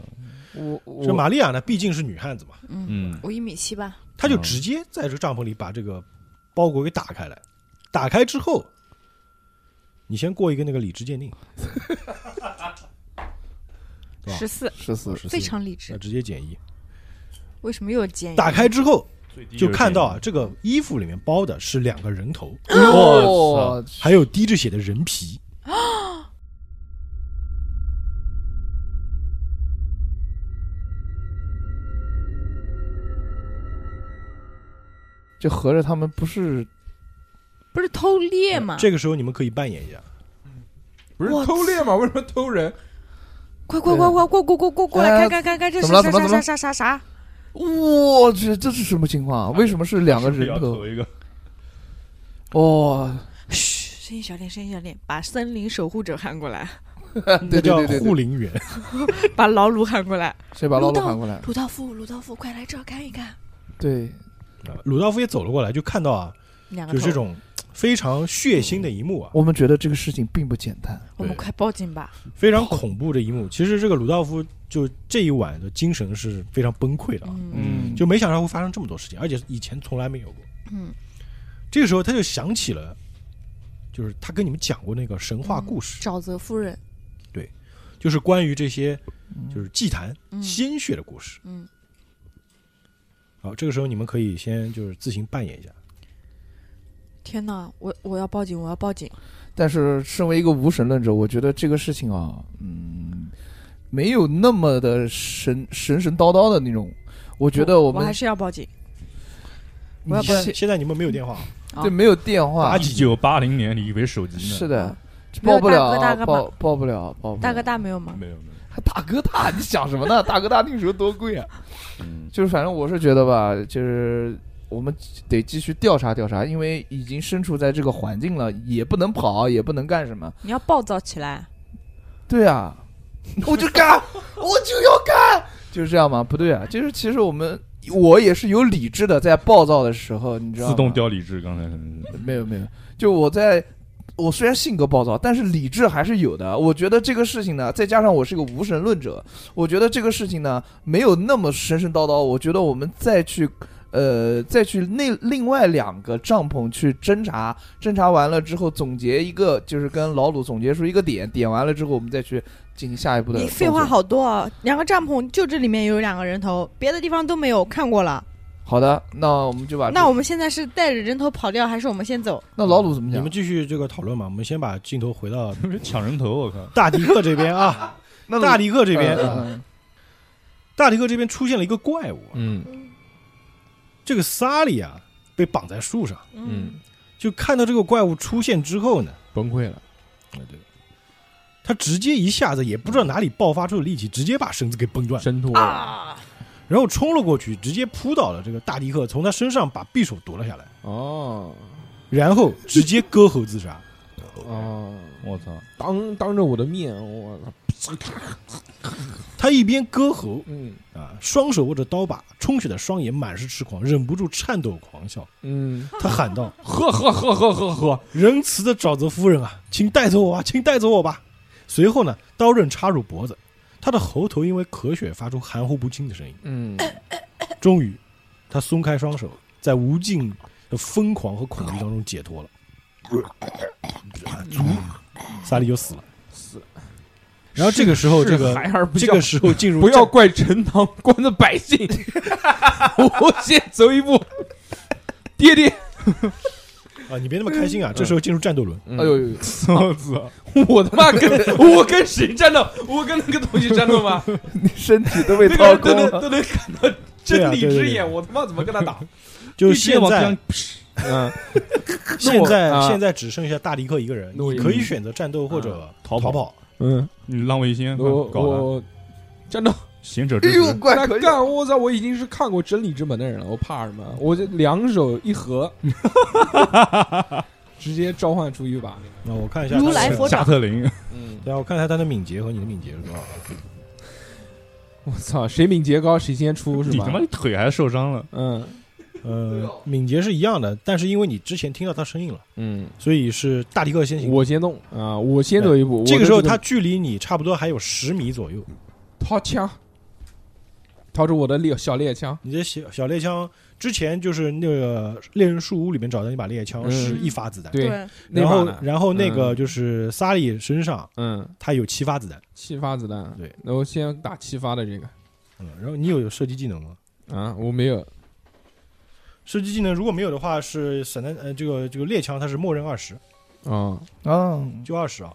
E: 我
A: 这玛利亚呢，毕竟是女汉子嘛，
C: 嗯，
D: 嗯，
C: 我一米七吧。
A: 她就直接在这个帐篷里把这个包裹给打开来。打开之后，你先过一个那个理智鉴定，[laughs]
C: 十四，
E: 十四，
A: 十四
C: 非常理智
A: 那
C: 智。
A: 直接减一。
C: 为什么又有建议？
A: 打开之后，就看到啊，这个衣服里面包的是两个人头，
E: 我
A: 还有滴着血的人皮。[gasps]
E: 就合着他们不是
C: 不是偷猎吗？
A: 这个时候你们可以扮演一下，
B: 不是偷猎吗？为什么偷人？
C: 快快快快过过过过过来，
E: 哎
C: 看看看看这是啥啥啥啥啥啥？
E: 我去，这是什么情况啊？为什么是两个人头？
D: 一个，
E: 哦，
C: 嘘，声音小点，声音小点，把森林守护者喊过来，
E: 对
A: 那叫护林员。
C: 把老鲁喊过来。
E: 谁把老
C: 鲁
E: 喊过来？
C: 鲁道夫，鲁道夫，快来这儿看一看。
E: 对，
A: 鲁道夫也走了过来，就看到啊，就这，种非常血腥的一幕啊，
E: 我们觉得这个事情并不简单。
C: 我们快报警吧。
A: 非常恐怖的一幕。其实这个鲁道夫就这一晚的精神是非常崩溃的啊，
C: 嗯
E: 嗯，
A: 就没想到会发生这么多事情，而且以前从来没有过。
C: 嗯，
A: 这个时候他就想起了，就是他跟你们讲过那个神话故事，
C: 沼泽夫人，对
A: 就是关于这些就是祭坛
C: 嗯
A: 鲜血的故事。
C: 嗯，
A: 好，这个时候你们可以先就是自行扮演一下。
C: 天哪，我我要报警，我要报警。
E: 但是身为一个无神论者，我觉得这个事情啊，嗯，没有那么的神神神叨叨的那种。我觉得
C: 我
E: 们
C: 还是要报警。
E: 你
C: 我要报
E: 现
A: 现现在你们没有电话，
C: 啊
E: 对没有电话
D: 一，九八零年你以为手机呢？
E: 是的，
C: 没有
E: 报不了
C: 大哥大，哥
E: 报报不了，报不了。
C: 大哥大没有吗？
D: 没有没有，
E: 还大哥大，你想什么呢？大哥大那时候多贵啊！
D: 嗯，
E: 就是反正我是觉得吧，就是我们得继续调查调查，因为已经身处在这个环境了，也不能跑，也不能干什么。
C: 你要暴躁起来。
E: 对啊，我就干，[laughs] 我就要干，就是这样吗？不对啊，就是其实我们我也是有理智的，在暴躁的时候，你知道吗？
D: 自动掉理智，刚才
E: 没有没有，就我在。我虽然性格暴躁，但是理智还是有的。我觉得这个事情呢，再加上我是个无神论者，我觉得这个事情呢没有那么神神叨叨。我觉得我们再去，呃，再去那另外两个帐篷去侦查，侦查完了之后总结一个，就是跟老鲁总结出一个点，点完了之后我们再去进行下一步的。
C: 你废话。好多啊！两个帐篷就这里面有两个人头，别的地方都没有看过了。
E: 好的，那我们就把
C: 那我们现在是带着人头跑掉，还是我们先走？
E: 那老鲁怎么讲
A: 你们？继续这个讨论嘛。我们先把镜头回到
D: 抢人头，我靠！
A: 大迪克这边啊，[laughs]
E: 那
A: 大迪克这边，大迪克这边出现了一个怪物啊，
B: 嗯
A: 这个萨利啊被绑在树上，
B: 嗯，
A: 就看到这个怪物出现之后呢，
B: 崩溃了。
A: 啊对，他直接一下子也不知道哪里爆发出的力气，直接把绳子给崩断，
B: 挣脱
C: 啊！
A: 然后冲了过去，直接扑倒了这个大迪克，从他身上把匕首夺了下来，
B: 哦
A: 然后直接割喉自杀。
B: 哦，
D: 我操！
B: 当当着我的面，我操，
A: 他一边割喉
B: 嗯
A: 啊，双手握着刀把，充血的双眼满是痴狂，忍不住颤抖狂笑。
B: 嗯，
A: 他喊道
B: 呵呵呵呵呵呵，：“
A: 仁慈的沼泽夫人啊，请带走我吧，请带走我吧！”随后呢，刀刃插入脖子，他的喉头因为咳血发出含糊不清的声音。
B: 嗯，[coughs]
A: 终于，他松开双手，在无尽的疯狂和恐惧当中解脱了。萨利就死了。
B: 死了。
A: 然后这个时候，这个这个时候进入
B: 不要怪陈塘关的百姓，[laughs] 我先走一步。爹爹，
A: 啊，你别那么开心啊！这时候进入战斗轮，
B: 嗯
E: 哎呦呦呦，
D: 我操！
B: 我他妈跟我跟谁战斗？我跟那个东西战斗吗？[laughs]
E: 你身体都被
B: 那
E: 掏空了。
B: 都能都能看到真理
A: 对啊对对对
B: 之眼，我他妈怎么跟他打？[laughs]
A: 就
D: 一直往
A: 现在
D: 边 [laughs]
B: 嗯，
A: 现在
B: 啊
A: 现在只剩下大迪克一个人，
B: 那我
A: 你可以选择战斗或者
D: 逃跑
A: 逃跑。
B: 嗯，
D: 你浪味仙
B: 我
D: 搞的
B: 我战斗。
D: 贤者之
E: 哎呦，
D: 石，
E: 怪。
B: 干！我操！我已经是看过真理之门的人了，我怕什么？我这两手一合，[laughs] 直接召唤出一把。
A: 那我看一下
C: 如
A: 他的
D: 加
C: 来佛掌
D: 特林，
B: 嗯，
A: 对啊，我看一下他的敏捷和你的敏捷是多少。
B: 我操！谁敏捷高谁先出是吧？
D: 你他妈腿还受伤了，
B: 嗯
A: 呃，敏捷是一样的，但是因为你之前听到他声音了，
B: 嗯，
A: 所以是大迪克先行。
B: 我先动啊！我先走一步。
A: 这个时候他距离你差不多还有十米左右，
B: 掏枪，掏出我的猎小猎枪。
A: 你的小小猎枪之前就是那个猎人树屋里面找到那把猎枪
B: 嗯。
A: 是一发子弹，
B: 对，
A: 然后然后那个
B: 嗯。
A: 就是萨利身上
B: 嗯，
A: 他有七发子弹，
B: 七发子弹。
A: 对，
B: 那我先打七发的这个。
A: 嗯，然后你有射击技能吗？
B: 啊，我没有。
A: 射击技能如果没有的话是散弹呃这个这个猎枪它是默认二十，
B: 啊。
E: 啊，
A: 就二十啊。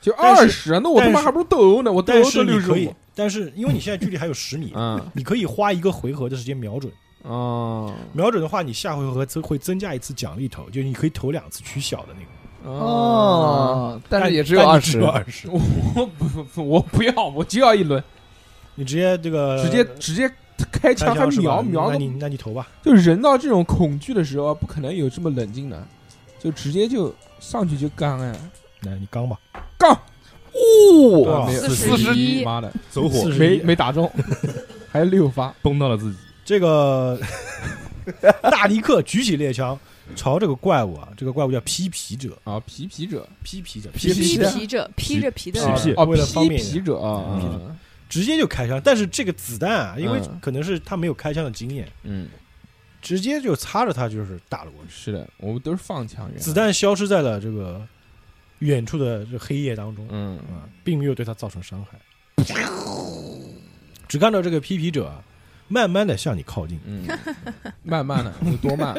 B: 就二十，那我他妈还不如斗殴呢，我斗
A: 但
B: 殴都六十五。，
A: 但是因为你现在距离还有十米，
B: 嗯。
A: 你可以花一个回合的时间瞄准。
B: 哦。
A: 瞄准的话，你下回合增会增加一次奖励投，就是你可以投两次取小的那个。
E: 哦，但是也只有二十
A: 二十，
B: 我不不，[laughs] 我不要，我就要一轮，
A: 你直接这个
B: 直接直接开
A: 开
B: 枪还瞄瞄
A: 那你那你投吧。
B: 就人到这种恐惧的时候，不可能有这么冷静的，就直接就上去就刚哎，
A: 那你刚吧，
B: 杠，
E: 哦
A: 哇
B: 没有
C: 四十一
B: 妈的，
D: 走火。
A: 41
B: 没没打中，[laughs] 还有六发，
D: 崩到了自己。
A: 这个 [laughs] 大尼克举起猎枪，朝这个怪物啊，这个怪物叫披皮者，
B: 啊，皮皮者，
A: 披皮者，
E: 皮
C: 皮者，披着皮的
D: 皮皮
C: 人，
B: 哦，
A: 为了方
B: 披
A: 便
B: 皮者啊，
A: 嗯。
B: 嗯
A: 直接就开枪。但是这个子弹啊，因为
B: 嗯。
A: 可能是他没有开枪的经验，
B: 嗯，
A: 直接就擦着他就是打了过去，
B: 是的，我们都是放枪员，
A: 子弹消失在了这个远处的这黑夜当中。
B: 嗯，
A: 啊，并没有对他造成伤害，只看到这个批皮者啊，慢慢的向你靠近。
B: 嗯，慢慢的，[laughs] 有多慢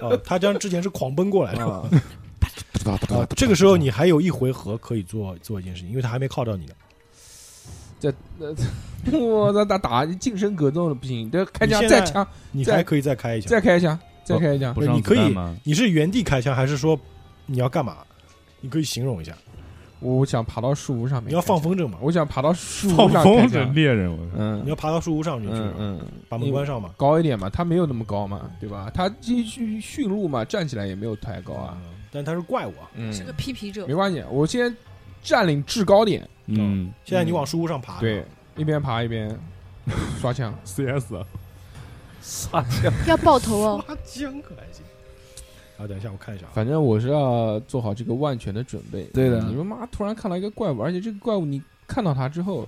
A: 啊，他将之前是狂奔过来的。
B: 啊？
A: 啊，这个时候你还有一回合可以做做一件事情，因为他还没靠到你呢。
B: 这那 [laughs] 我操，打打近身格斗了不行，这开枪再枪，
A: 你还可以再开一枪。
B: 再开一枪，再开一枪
D: 不，是
A: 你可以？你是原地开枪，还是说你要干嘛？你可以形容一下。
B: 我想爬到树屋上面，
A: 你要放，风筝嘛？
B: 我想爬到树屋上放
D: 风筝猎人，
B: 嗯
A: 你要爬到树屋上面去，
B: 嗯嗯，
A: 把门关上嘛。
B: 高一点嘛，他没有那么高嘛，对吧？他继续驯鹿嘛，站起来也没有太高啊。
A: 嗯，但他是怪物啊。
B: 嗯，
C: 是个批皮者
B: 没，关系，我先占领制高点，
D: 嗯
A: 现在你往树屋上爬，
B: 对，一边爬一边 [laughs] 刷枪。
D: ，CS 啊
E: 撒娇，
C: 要爆头哦，
A: 刷枪可还行。啊，等一下，我看一下啊。
B: 反正我是要做好这个万全的准备。
E: 对的
B: 你们妈突然看到一个怪物，而且这个怪物你看到它之后，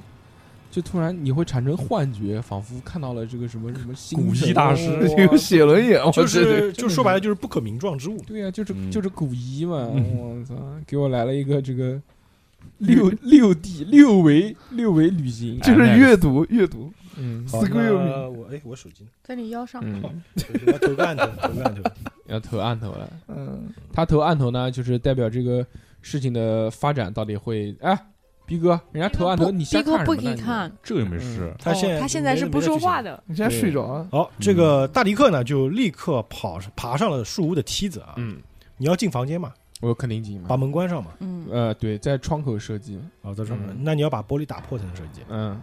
B: 就突然你会产生幻觉，仿佛看到了这个什么什么 [laughs]
D: 古
B: 神
D: 一大师
B: 哇 [laughs]
E: 有写轮眼，
A: 就
E: 这这
A: 是就说白了就是不可名状之物。
B: 对呀、就是
D: 嗯
B: 就是古一嘛，
D: 嗯 [laughs]
B: 我操，给我来了一个这个六六 D 六维六维旅行，
E: 就是阅读阅读，
B: 嗯
A: 好那我哎，我手机呢？
C: 在你腰上，
B: 嗯，
A: 我 [laughs] 要投个按头，投个按头。[laughs]
B: 要投案头了。
E: 嗯，
B: 他投案头呢，就是代表这个事情的发展到底会哎，逼哥，人家投案头，你瞎
C: 逼哥不
B: 看什么呢
C: 可以看，
D: 这个又没事。
A: 他现在
C: 哦他现在是不说话
A: 的。
E: 你现在睡着了，
A: 好，这个大迪克呢，就立刻跑爬上了树屋的梯子啊。
B: 嗯，
A: 你要进房间嘛，
B: 我肯定进嘛
A: 把。门关上嘛。
C: 嗯，
B: 呃，对，在窗口射击，
A: 哦，在窗口
B: 嗯，
A: 那你要把玻璃打破才能射击。
B: 嗯，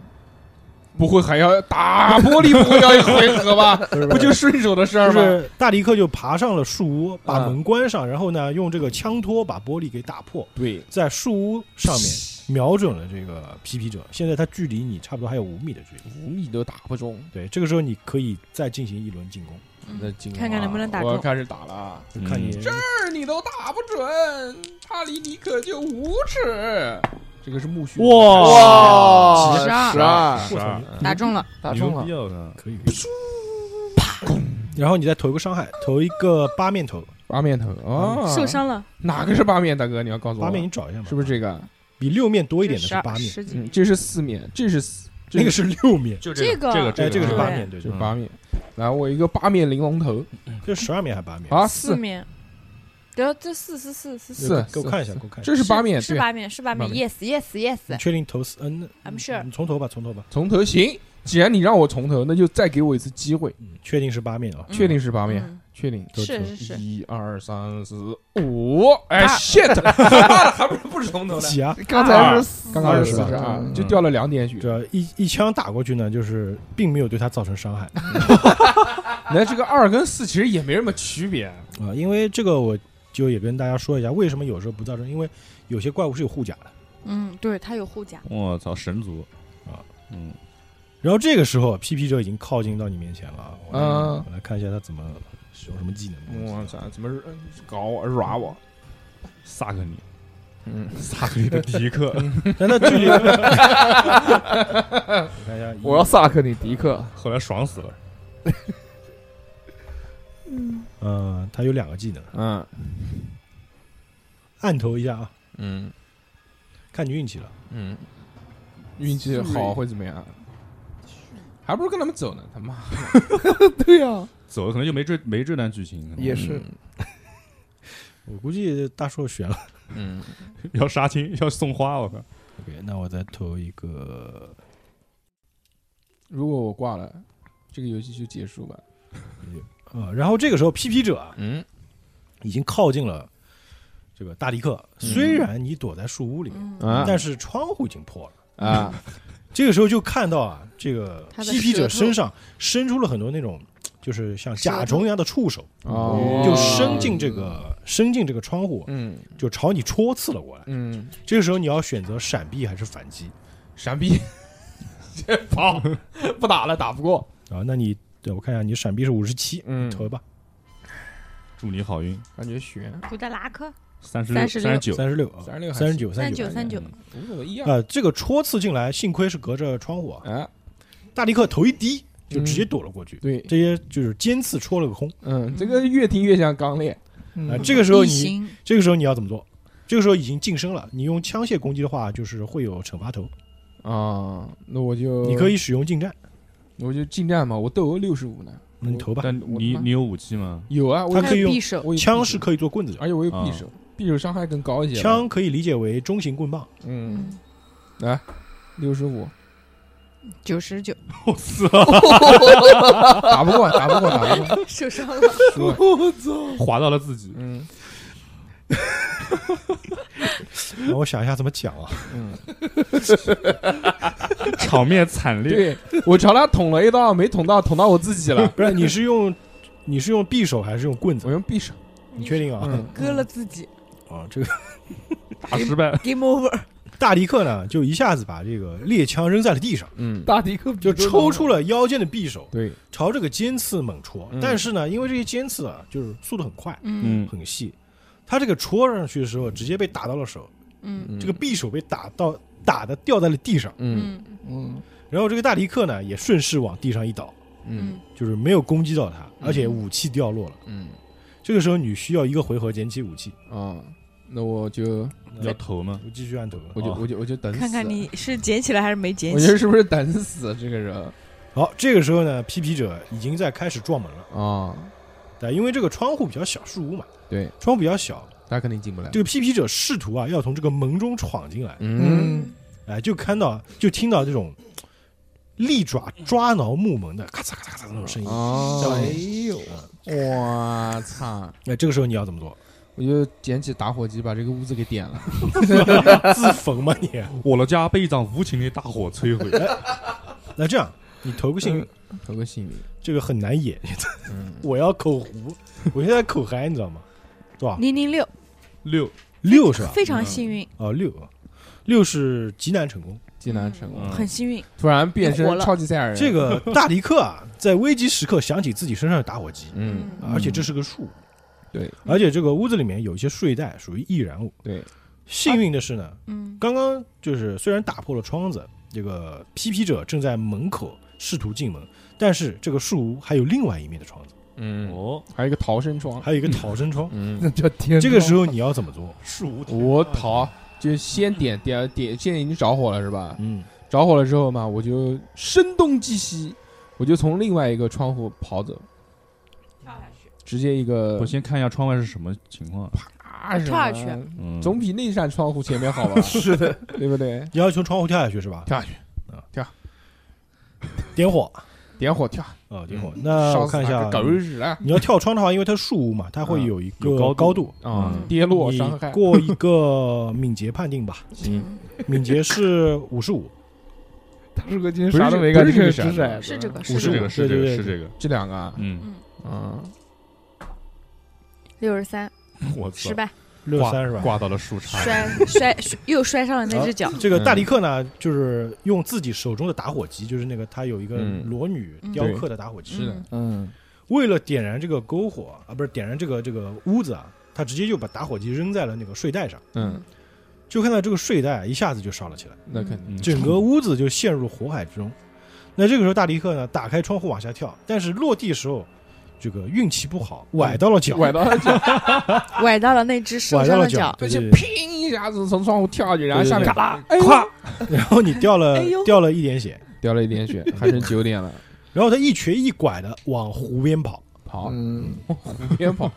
B: 不会还要打玻璃，不会要一回合 [laughs] 吧？不就顺手的事儿
A: 就
B: 吗？
A: 是大迪克就爬上了树屋，把
B: 嗯
A: 门关上，然后呢，用这个枪托把玻璃给打破，
B: 对，
A: 在树屋上面瞄准了这个皮皮者。现在他距离你差不多还有五米的距离。
B: 五米都打不中，
A: 对，这个时候你可以再进行一轮进攻，
B: 那进
C: 看看能不能打中。
B: 我要开始打了啊！
A: 就看你
D: 嗯
B: 这儿你都打不准，帕里尼可就无耻。这个是木须，
E: 哇，
C: 十二
E: 十二
D: 十二。
C: 打中了，
E: 打中了。
A: 可以。然后你再投一个伤害，投一个八面头，
B: 八面头啊，
C: 受伤了，
B: 哪个是八面？大哥，你要告诉我，
A: 八面你找一下嘛，
B: 是不是这个？
A: 比六面多一点的是八面，
B: 嗯，这是四面，这是四，这
A: 那个是六面，
D: 就
C: 这个。
D: 这个
A: 哎，这个是八面，对
B: 就，是八面。来，我一个八面玲珑头。
A: 这十二面还八面？
B: 啊，四。
C: 四面，得这四四四四四，
A: 给我看一下，给我看一下。
B: 这是八面，
C: 是八面，是八面，yes yes yes，
A: 确定投四？嗯
C: I'm sure
A: 你从头吧，从头吧。
B: 从头行。既然你让我从头，那就再给我一次机会，
A: 嗯，确定是八面啊。
B: 确定是八面，
C: 嗯
B: 确定。
C: 是是是，
B: 一二三四五，哎，shit，[laughs] 还不是不是从头的，
A: 几啊？
E: 刚才是四
B: 刚刚是四十二，
E: 嗯
B: 就掉了两点血。
A: 这一一枪打过去呢，就是并没有对他造成伤害 [laughs]
B: 那这个二跟四其实也没什么区别。
A: 啊。因为这个，我就也跟大家说一下，为什么有时候不造成，因为有些怪物是有护甲的。
C: 嗯，对它有护甲，
D: 我操，神族
A: 啊！
D: 嗯，
A: 然后这个时候，P P 者已经靠近到你面前了啊。我来
B: 嗯
A: 我来看一下他怎么使用什么技能。
B: 我操，怎么搞我耍我？
D: 萨克你，
B: 嗯，
D: 萨克你的迪克，[laughs]
A: 但他距离，[laughs] 我看一下，
E: 我要萨克你迪克，
D: 后来爽死了。
A: 嗯，他有两个技能，
B: 嗯
A: 按头一下啊，
B: 嗯
A: 看你运气了。
B: 嗯，运气好会怎么样？还不如跟他们走呢，他妈！[laughs]
E: 对呀，
D: 走了，可能就没这没这段剧情，
E: 也是 [laughs]
A: 我估计大硕悬了。
B: 嗯，[laughs]
D: 要杀青，要送花，我靠
A: ！OK，那我再投一个，
B: 如果我挂了，这个游戏就结束吧。
A: 呃，然后这个时候 PP 者啊
B: 嗯
A: 已经靠近了这个大迪克，虽然你躲在树屋里面，但是窗户已经破了。
B: 啊，[laughs]
A: 这个时候就看到啊，这个
C: 他的
A: PP 者
C: 头
A: 身上伸出了很多那种，就是像甲虫一样的触手，
B: 哦，
A: 就伸进这个伸进这个窗户，
B: 嗯
A: 就朝你戳刺了过来。
B: 嗯，
A: 这个时候你要选择闪避还是反击
B: 闪避，[laughs] 跑，不打了，打不过。
A: 啊？那你对我看一下，你闪避是五十七，
B: 嗯，
A: 投吧，
D: 祝你好运，
B: 感觉悬，
C: 古德拉克。
D: 三十六、
C: 36
D: 三十九，
A: 三十六啊
B: ，36还
A: 三十九，
C: 三
A: 九。
C: 九三九，
B: 无所谓一样。
A: 啊，这个戳刺进来，幸亏是隔着窗户啊，
B: 啊，
A: 大迪克头一低就
B: 嗯。
A: 直接躲了过去，
B: 对，
A: 这些就是尖刺戳了个空。
B: 嗯，这个越听越像刚烈。
A: 啊。这个时候你这个时候你要怎么做？这个时候已经近身了，你用枪械攻击的话，就是会有惩罚头，
B: 啊，那我就
A: 你可以，使用近战，
B: 我就近战嘛，我斗殴六十五呢。
A: 那你投吧。
D: 但你你有武器吗？
B: 有啊，我
A: 可以用
C: 匕首，
B: 我有，
A: 枪是可以做棍子的，
B: 而且我有匕
D: 啊
B: 首，匕首伤害更高一些。
A: 枪可以理解为中型棍棒。
B: 嗯，
C: 嗯，
B: 来六十五，
C: 九十九，[laughs]
D: 我操！[laughs]
B: 打不过，打不过，打不过。[laughs]
C: 受伤了。
B: 输了
A: 我操！
D: 划到了自己，
B: 嗯
A: 让我想一下怎么讲啊。
B: 嗯，[laughs]
D: 场面惨烈。
B: 对我朝他捅了一刀，没捅到，捅到我自己了。
A: 不是，你是用你是用匕首还是用棍子
B: 我？用匕首。
A: 你确定啊？
B: 嗯，
C: 割了自己
A: 啊，这个
D: 打失败
C: ，，game over。
A: 大迪克呢，就一下子把这个猎枪扔在了地上，
B: 嗯，
E: 大迪克
A: 就抽出了腰间的匕首，
B: 对，
A: 朝这个尖刺猛戳。
B: 嗯
A: 但是呢，因为这些尖刺啊，就是速度很快，
C: 嗯
D: 嗯，
A: 很细，他这个戳上去的时候，直接被打到了手，
C: 嗯
B: 嗯
A: 这个匕首被打到打的掉在了地上。
B: 嗯
C: 嗯
E: 嗯，
A: 然后这个大迪克呢，也顺势往地上一倒，
B: 嗯
C: 嗯
A: 就是没有攻击到他，
B: 嗯
A: 而且武器掉落了。
B: 嗯
A: 这个时候你需要一个回合捡起武器，
B: 啊，那我就
D: 要投吗？
A: 我继续按头。
D: 哦
B: 我就我就我就等死。
C: 看看你是捡起来还是没捡起
B: 我觉。得是不是等死这个人
A: 好，这个时候呢，批皮者已经在开始撞门了。
B: 啊？
A: 对，因为这个窗户比较小，树屋嘛，
B: 对，
A: 窗户比较小，
B: 他肯定进不来。
A: 这个批评者试图啊要从这个门中闯进来，
B: 嗯，
A: 哎，就看到就听到这种利爪抓挠木门的咔嚓咔嚓咔嚓那种声音。
B: 哦，
E: 哎呦，
B: 我操！
A: 那，这个时候你要怎么做？
B: 我就捡起打火机把这个屋子给点了。[laughs] [laughs]
A: 自焚吗你？
D: 我的家被一场无情的大火摧毁。
A: 那这样，你投个幸运，
B: 投个幸运。
A: 这个很难演。
B: 嗯，[laughs]
A: 我要口胡，我现在口嗨，你知道吗？是吧？
C: 零零六，
D: 六，
A: 六是吧？
C: 非常幸运，
A: 哦，六，六是极难成功。
B: 极难成功，
D: 嗯
C: 很幸运。
B: 突然变身超级赛亚人。
A: 这，个 [laughs] 大迪克啊，在危机时刻想起自己身上的打火机，
B: 嗯，
A: 而且这是个树，
B: 对。
A: 而且这个屋子里面有一些睡袋，属于易燃物。
B: 对，
A: 幸运的是呢，
C: 嗯
A: 刚刚就是虽然打破了窗子，这个批皮者正在门口试图进门，但是这个树屋还有另外一面的窗子，
B: 嗯，
D: 哦，
B: 还有一个逃生窗。
A: 还有一个逃生窗。
B: 嗯，[laughs]
E: 那叫天。
A: 这个时候你要怎么做？
D: 树
B: 我逃，就先点点点，现在已经着火了是吧？
A: 嗯，
B: 着火了之后嘛，我就声东击西，我就从另外一个窗户跑走，跳下去直接一个
D: 我先看一下窗外是什么情况。
B: 啪
C: 跳下去
D: 嗯，
B: 总比那扇窗户前面好吧？[laughs]
E: 是的，
B: 对不对？
A: 你要从窗户跳下去是吧？
B: 跳下去，啊，跳
A: 点火
B: 点火跳，
A: 啊，点火。
B: 嗯
A: 那我看一下，
B: 狗日啊！
A: 你要跳窗的话，因为它树屋嘛，它会有一个
D: 高度
A: 高度。
B: 啊
D: 嗯，
B: 跌落
A: 你
B: 伤害，
A: 过一个敏捷判定吧，[laughs]
B: 行，
A: 敏捷是五十五，
E: 他是个今天啥都没干，
B: 不是这个
E: 就是
C: 这个，是这个，
D: 是这个，是这个，
A: 对对对
D: 是这个。
B: 这两个啊，
D: 嗯，
C: 嗯，
B: 嗯，
C: 六十三，
D: 我操。
C: 失，败，
A: 六十三是吧？
D: 挂到了树杈。[laughs]
C: 摔摔又摔伤了那只脚。
A: 这个大迪克呢，就是用自己手中的打火机，就是那个他有一个
B: 嗯。
A: 裸女雕刻的打火机，
B: 是的，
E: 嗯，
A: 为了点燃这个篝火啊，不是点燃这个这个屋子啊，他直接就把打火机扔在了那个睡袋上，
B: 嗯，
A: 就看到这个睡袋一下子就烧了起来，
B: 那肯定，
D: 嗯。
A: 整个屋子就陷入火海之中。那这个时候，大迪克呢打开窗户往下跳，但是落地时候，这个运气不好，崴到了脚，
B: 崴到了脚，[laughs]
C: 崴到了那只受
A: 崴到了
C: 伤的脚，
B: 而且
A: 对对对。
B: 砰一下子从窗户跳下去，然后下面咔啦，哎呦，
A: 然后你掉了掉了一点血，
B: 掉了一点血，还剩九点了，
A: 然后他一瘸一拐的往湖边跑，
B: 跑，
E: 嗯，
B: 湖边跑，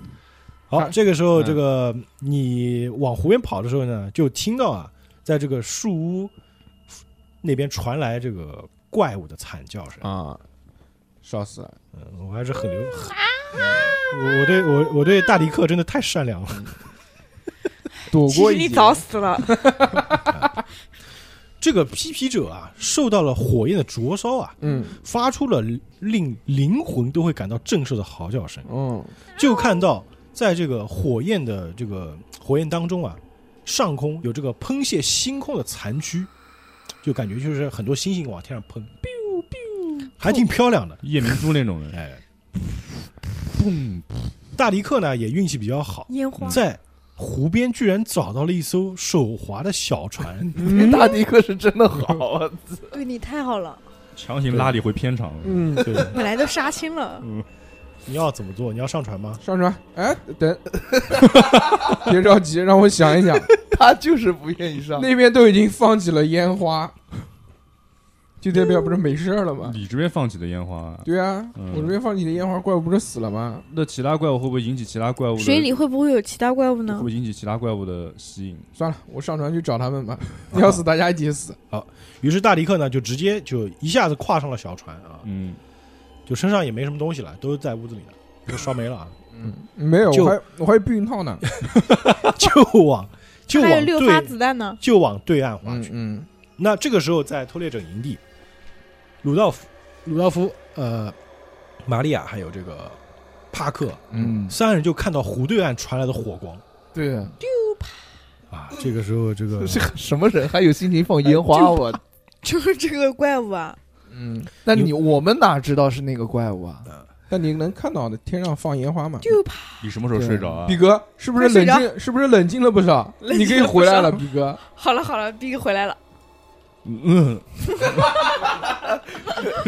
B: [laughs]
A: 好，这个时候，
B: 嗯
A: 这个你往湖边跑的时候呢，就听到啊，在这个树屋那边传来这个怪物的惨叫声。
B: 啊，烧死了。
A: 嗯，我还是很留，很我我对我我对大迪克真的太善良了。[laughs]
B: 躲
C: 其实你
B: 过一劫
C: 早死了。[laughs]
A: 这个批皮者啊，受到了火焰的灼烧啊，
B: 嗯
A: 发出了令灵魂都会感到震慑的嚎叫声。
B: 嗯
A: 就看到在这个火焰的这个火焰当中啊，上空有这个喷泄星空的残躯，就感觉就是很多星星往天上喷，还挺漂亮的。
D: 夜明珠那种的，[laughs]
A: 哎，
D: 砰！
A: 大迪克呢也运气比较好，
C: 烟花
A: 在湖边居然找到了一艘手划的小船。[laughs]
B: 嗯
E: 大迪克是真的好啊，[laughs]
C: 对你太好了，
D: 强行拉你回片场了。
B: 嗯，
A: 对，
C: 本来都杀青了。
A: 嗯你要怎么做？你要上船吗？
B: 上船。哎，等，别着急，让我想一想。
E: 他就是不愿意上。
B: 那边都已经放起了烟花，就代表不是没事儿了吗？
D: 你这边放起的烟花，
B: 对啊，
D: 嗯
B: 我这边放起的烟花，怪物不是死了吗？
D: 那其他怪物会不会引起其他怪物的？
C: 水里会不会有其他怪物呢会
D: 不？会引起其他怪物的吸引？
B: 算了，我上船去找他们吧。[laughs] 要死大家一起死。
A: 好于是大迪克呢就直接就一下子跨上了小船啊，
D: 嗯，
A: 就身上也没什么东西了，都在屋子里了，都烧没了啊，
B: 嗯，没有，
A: 就
B: 我还我还有避孕套呢。[laughs]
A: 就往就往
C: 还有六发
A: 对
C: 子弹呢。
A: 就往对岸划去。
B: 嗯嗯
A: 那这个时候，在偷猎者营地，鲁道夫、鲁道夫、呃，玛利亚还有这个帕克
B: 嗯，
A: 三人就看到湖对岸传来的火光
E: 对啊，
A: 啊。这个时候，这个 [laughs]
E: 这个什么人还有心情放烟花？我，[laughs]
C: 就是这个怪物啊！
B: 嗯，
E: 那你我们哪知道是那个怪物啊？
B: 但你能看到的，天上放烟花吗？
C: 就啪，
D: 你什么时候睡着啊？
B: 比哥是不是冷静？是不是冷静了不少？[laughs] 你可以回来了，比哥。
C: 好了好了，逼哥回来了。
D: 嗯，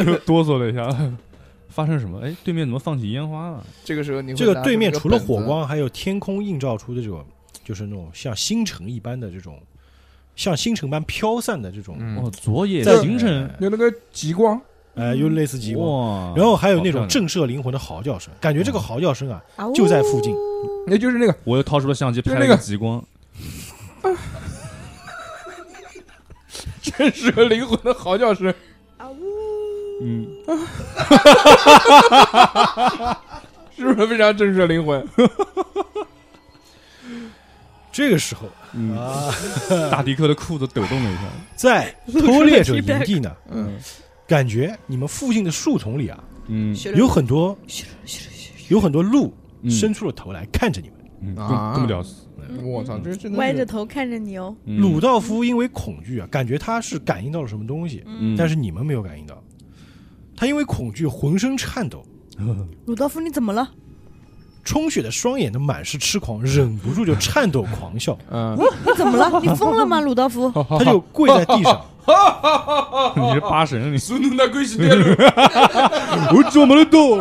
D: [laughs] 哆嗦了一下，发生什么？哎，对面怎么放起烟花了？
E: 这个时候你会
A: 这个对面除了，火光，还有天空映照出的这种，就是那种像星辰一般的这种，像星辰般飘散的这种，
B: 嗯
D: 哦，昨夜
A: 在
D: 星辰，
B: 有那个极光，
A: 哎，又类似极光。
D: 哇！
A: 然后还有那种震慑灵魂的嚎叫声，感觉这个嚎叫声啊，就在附近。
B: 那就是那个
D: 我又掏出了相机拍了一
B: 就是那个
D: 个 [laughs] 极光，
B: 震慑灵魂的嚎叫声。
C: 啊呜！
D: 嗯，[laughs]
B: 是不是非常震慑灵魂？[laughs]
A: 这个时候
D: 嗯。
A: 啊，[laughs]
D: 大迪克的裤子抖动了一下，
A: 在偷猎者营地呢，
B: 嗯，
A: 感觉你们附近的树丛里啊，
D: 嗯。
A: 有很多有很多鹿
D: 嗯。
A: 伸出了头来看着你们。
D: 嗯，
B: 啊
D: 这么屌丝，
B: 我操，这真的
C: 歪着头看着你哦。
D: 嗯
A: 鲁道夫因为恐惧啊，感觉他是感应到了什么东西，
D: 嗯，
A: 但是你们没有感应到。他因为恐惧浑身颤抖，
C: 鲁道夫，你怎么了？
A: 充血的双眼都满是痴狂，忍不住就颤抖狂笑。[laughs]
B: 嗯，
C: 你怎么了？[laughs] 你疯了吗，鲁道夫？
B: 他
A: 他就跪在地上，[laughs]
D: 你是八神，你
B: 孙子那归西电路，
D: 我怎么了都？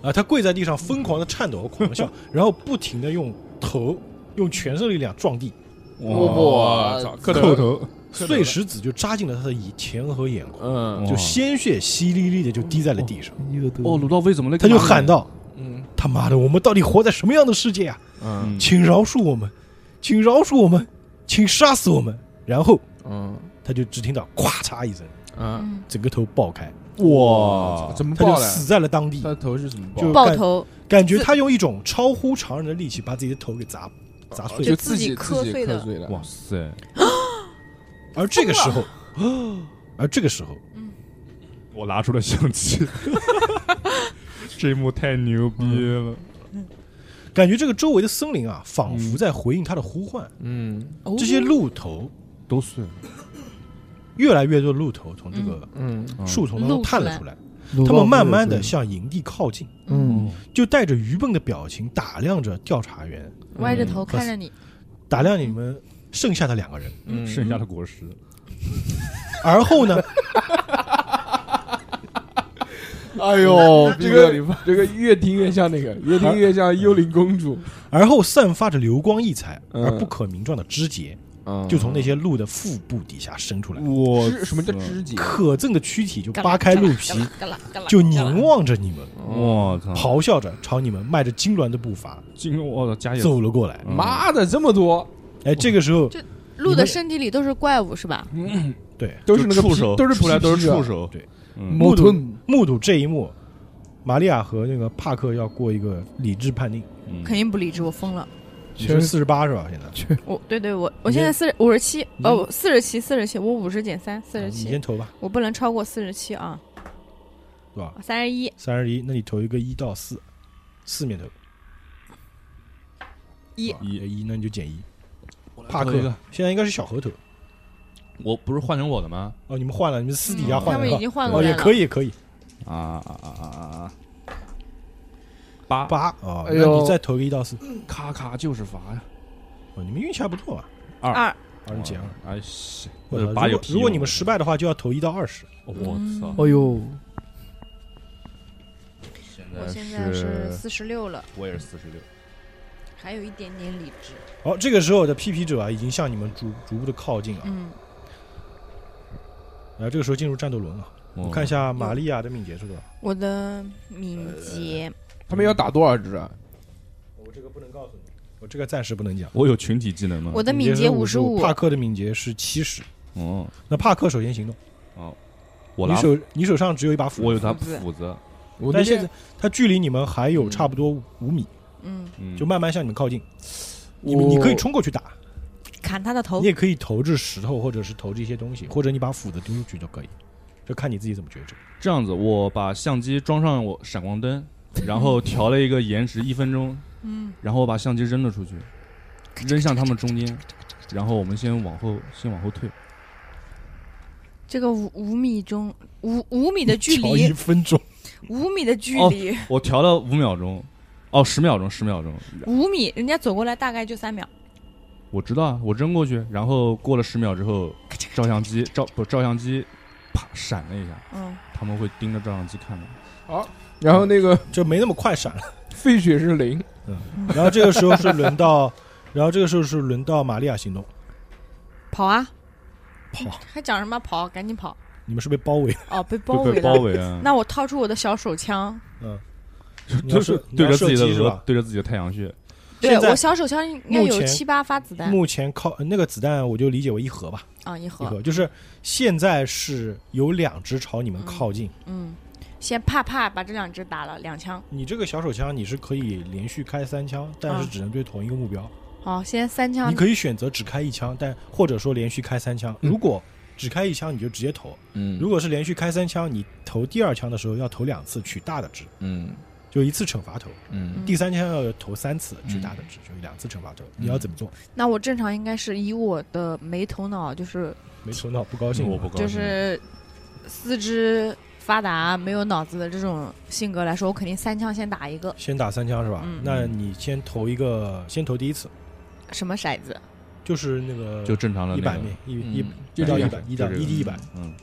A: 啊，他跪在地上疯狂的颤抖和狂笑，然后不停的用头用全身力量撞地，
B: 哇操，磕
D: 叩头，
A: 碎石子就扎进了他的眼前和眼眶，
B: 嗯
A: 就鲜血淅沥沥的就滴在了地上。
D: 哦，鲁道夫怎么了？
A: 他就喊道
B: 嗯：“
A: 他妈的，我们到底活在什么样的世界啊？
B: 嗯
A: 请饶恕我们，请饶恕我们，请杀死我们！”然后
B: 嗯
A: 他就只听到咵嚓一声，
B: 嗯，
C: 嗯，
A: 整个头爆开，
D: 哇，
B: 怎么爆的？
A: 他就死在了当地
B: 他。的头是怎么爆
A: 就？
C: 爆头
A: 感觉他用一种超乎常人的力气把自己的头给砸砸碎了。
B: 就自己
C: 就自己磕碎
B: 了。
D: 哇塞，[gasps]
A: 而这个时候，而这个时候，
D: 我拿出了相机 [laughs] [laughs] 这一幕太牛逼了，
A: 感觉这个周围的森林啊，仿佛在回应他的呼唤。
B: 嗯
A: 这些鹿头
D: 都碎了，
A: 越来越多的鹿头从这个
B: 嗯。
A: 树丛当中探了出来，他们慢慢的向营地靠近，
B: 嗯。
A: 就带着愚笨的表情打量着调查员，
C: 歪着头看着你，
A: 打量你们剩下的两个人。
B: 嗯，
D: 剩下的果实，
A: 而后呢，
E: 哎呦，
B: 这个这个越听越像那个，越听越像幽灵公主。
A: 而后散发着流光溢彩
B: 嗯。
A: 而不可名状的枝节，
B: 嗯
A: 就从那些鹿的腹部底下伸出来，
D: 我
B: 什么叫肢解？
A: 可憎的躯体就扒开鹿皮，就凝望着你们，
D: 我靠，
A: 咆哮着朝你们迈着痉挛的步伐
D: 金我的家
A: 走了过来。
D: 嗯。
B: 妈的，这么多，
A: 哎，这个时候
C: 鹿的身体里都是怪物是吧？
A: 对。
B: 都是那个
D: 触手，
B: 都是
D: 出来都是触手，
A: 对，
D: 嗯，
A: 目睹目睹这一幕，玛利亚和那个帕克要过一个理智判定。
D: 嗯。
C: 肯定不理智，我疯了。
A: 你是四十八是吧？现在
C: 我对对，我我现在四十五十七，哦，四十七，四十七，我五十减三，四十七你
A: 先，投吧，
C: 我不能超过四十七啊，
A: 是吧？
C: 三十一，
A: 三十一，那你投一个一到四，四面投
C: 一
A: 一一，那你就减一。帕克现在应该是小河头
D: 我不是换成我的吗？
A: 哦，你们换了，你们私底下
C: 换了他们已
A: 换了哦，
C: 经换了。
A: 也可以，可以
D: 啊啊啊啊啊啊！八
A: 八哦，
E: 哎呦
A: 那你再投个一到四，
D: 咔咔就是罚呀！
A: 哦，你们运气还不错嘛，
C: 二，
A: 二你减二。
D: 哎西，
A: 我操
D: 八有屁
A: 如果如果你们失败的话，就要投一到二十。
D: 我
C: 嗯
D: 操！
E: 哎呦，
D: 现
C: 我现在是四十六了，
D: 我也是四十六。
C: 还有一点点理智。
A: 好，这个时候的批评者啊，已经向你们逐逐步的靠近了。
C: 嗯，
A: 然后这个时候进入战斗轮了，我
D: 我
A: 看一下玛利亚的敏捷是多少？
C: 我的敏捷，
B: 他们要打多少只啊？
A: 我这个不能告诉你，我这个暂时不能讲。
D: 我有群体技能吗？
C: 我的敏捷
A: 是
C: 五十五，
A: 帕克的敏捷是七十。
D: 哦，
A: 那帕克首先行动，哦。
D: 我拿
A: 你手你手上只有一把斧，
D: 我有他
C: 斧子。
A: 但现在他距离你们还有差不多五米，
C: 嗯，
D: 嗯，
A: 就慢慢向你们靠近。你们你可以冲过去打，
C: 砍他的头。
A: 你，也可以投掷石头，或者是投掷一些东西，或者你把斧子丢出去就可以，就看你自己怎么抉择。
D: 这样子，我把相机装上我闪光灯，[laughs] 然后调了一个延时一分钟，
C: 嗯，
D: 然后我把相机扔了出去，扔向他们中间，然后我们先往后，先往后退。
C: 这个五五米中五五米的距
A: 调一
C: 离，
A: 分钟，
C: 五米的距
D: 哦
C: 离，
D: 我调了五秒钟，哦，十秒钟，十秒钟。
C: 五米，人家走过来大概就三秒，
D: 我知道啊，我扔过去，然后过了十秒之后，照相机照不照相机，啪闪了一下，
C: 嗯，
D: 他们会盯着照相机看的。
B: 然后那个
A: 就没那么快闪了。
B: 费血是零，嗯
A: 然后这个时候是轮到，[laughs] 然后这个时候是轮到玛利亚行动，
C: 跑啊，
A: 跑，
C: 还讲什么跑？赶紧跑！
A: 你们是被包围，
C: 哦，被包围了。
D: 包围啊！
C: 那我掏出我的小手枪，
A: 嗯，你要
D: 就是
A: 射
D: 对着自己的额
A: 射击是吧，
D: 对着自己的太阳穴。
C: 对
A: 现在
C: 我小手枪应该
A: 目前
C: 有七八发子弹
A: 目前靠那个子弹，我就理解为一盒吧，
C: 啊，一盒
A: 一
C: 盒，
A: 盒就是现在是有两只朝你们靠近，
C: 嗯，先啪啪把这两只打了两枪，
A: 你这个小手枪你是可以连续开三枪，但是
C: 啊
A: 只能对同一个目标。
C: 好，先三枪。
A: 你，可以选择只开一枪，但或者说连续开三枪。
B: 嗯。
A: 如果只开一枪，你就直接投；
E: 嗯。
A: 如果是连续开三枪，你投第二枪的时候要投两次取大的值，
E: 嗯。
A: 就一次惩罚投；
E: 嗯。
A: 第三枪要投三次取大的值，就两次惩罚投。你要怎么做？
C: 那我正常应该是以我的没头脑，就是
A: 没头脑不高兴，
D: 我不高兴。
C: 就是四肢发达没有脑子的这种性格来说，我肯定三枪先打一个。
A: 先打三枪是吧？
C: 嗯。
A: 那你先投一个，先投第一次，
C: 什么骰子？
A: 就是那个
D: 就正常的
A: 一百面，一一
E: 嗯
A: 一到
B: 就这个
A: 一百，一到一滴一百。
D: 嗯，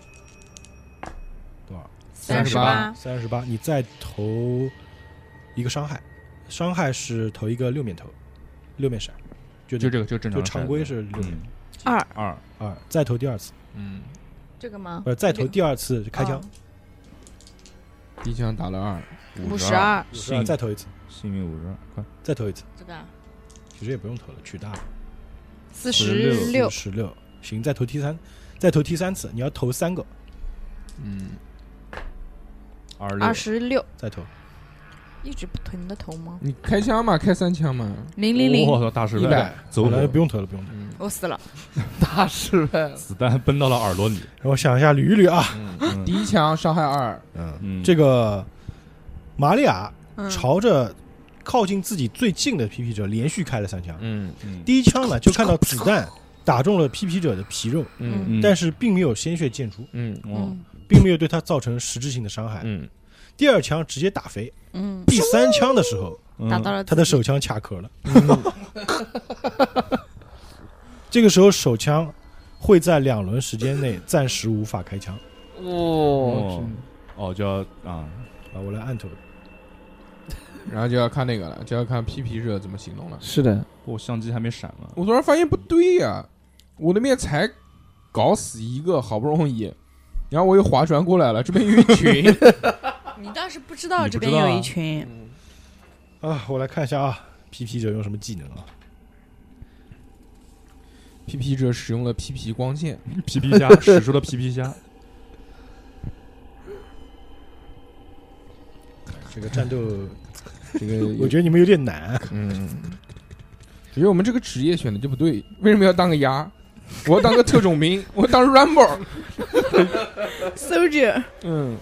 A: 多少
B: ？38
C: 十八，
A: 三十八，你再投一个伤害，伤害是投一个六面投，六面骰，就
D: 就这个就正常。
A: 就常规是六面。
D: 嗯。
C: 二。
D: 二，
A: 二，再投第二次，
E: 嗯。
C: 这个吗？
A: 呃，再投第二次开枪，
B: 第一枪打了二，
C: 五十
D: 十
C: 二，
A: 再投一次，
D: 幸运五十二，快。
A: 再投一次，
C: 这个
A: 其实也不用投了，取大了，
C: 四十六，
A: 十六，行，再投 T 三，再投 T 三次，你要投三个，
B: 嗯，
D: 二十六。
C: 二十六，
A: 再投，
C: 一直不投你的头吗？
B: 你开枪嘛，开三枪嘛，
C: 零零零，
D: 我操，大失败，
B: 一百，
D: 走
A: 了，不用投了，不用投。
B: 嗯。
C: 我死了。[laughs]
E: 大失败，
D: 子弹奔到了耳朵里。
A: 让我想一下，捋一捋啊，
B: 第一枪伤害二，
A: 嗯，
D: 嗯，
A: 这个玛利亚
C: 嗯，
A: 朝着靠近自己最近的 PP 者连续开了三枪，
B: 嗯。
D: 嗯。
A: 第一枪呢就看到子弹打中了 PP 者的皮肉，
B: 嗯。
D: 嗯。
A: 但是并没有鲜血溅出，
B: 嗯。
D: 哦。
C: 嗯
A: 并没有对他造成实质性的伤害。
B: 嗯，
A: 第二枪直接打飞，
C: 嗯，
A: 第三枪的时候，
D: 嗯
C: 打到了
A: 他的手枪卡壳了。[laughs] 这个时候手枪会在两轮时间内暂时无法开枪。
E: 哦，
D: 哦哦，就要啊，
A: 啊，我来按头。
B: 然后就要看那个了，就要看皮皮热怎么行动了。
E: 是的，
D: 我相机还没闪呢。
B: 我突然发现不对呀，我那边才搞死一个，好不容易，然后我又划船过来了，这边有一群，[laughs]
C: 你倒是不知道这边有一群，
A: 啊，我来看一下啊，P P 者用什么技能啊
B: ？PP 者使用了 PP 光线，
D: 皮皮虾，使出了皮皮虾，[laughs]
A: 这个战斗，
B: 这个 [laughs]
A: 我觉得你们有点难。
B: 嗯，我觉得我们这个职业选的就不对，为什么要当个鸭？我要当个特种兵，我当 Rambo。[laughs]
C: soldier，
B: 嗯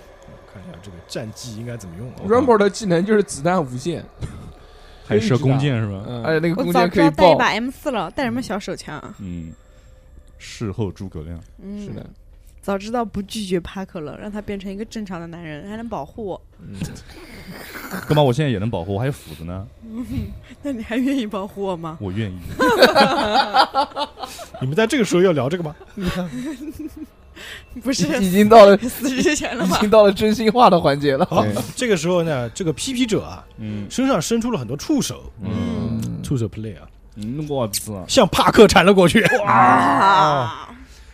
A: 这个战技应该怎么用 [laughs] 啊
B: ？，Rambo 的技能就是子弹无限，[laughs]
D: 还射弓箭是吧？
B: 嗯，
E: 而且那个弓箭可以爆
C: 带一把 M 四了，带什么小手枪啊？
D: 嗯，事后诸葛亮，
C: 嗯，
B: 是的，，
C: 早知道不拒绝帕克了，让他变成一个正常的男人，还能保护我。
B: 嗯，[laughs]
D: 干嘛？我现在也能保护，我还有斧子呢，
C: 那你还愿意保护我吗？
D: 我愿意。
A: 你们在这个时候要聊这个吗？[laughs]
C: 不是
E: 已经到了 [laughs]
C: 死之前了吗？
E: 已经到了真心话的环节了。
A: 好，这个时候呢，这个 P P 者啊，
D: 嗯
A: 身上伸出了很多触手，
D: 嗯
A: 触手 play 啊，
D: 嗯，我操，
A: 向帕克缠了过去。
C: 啊！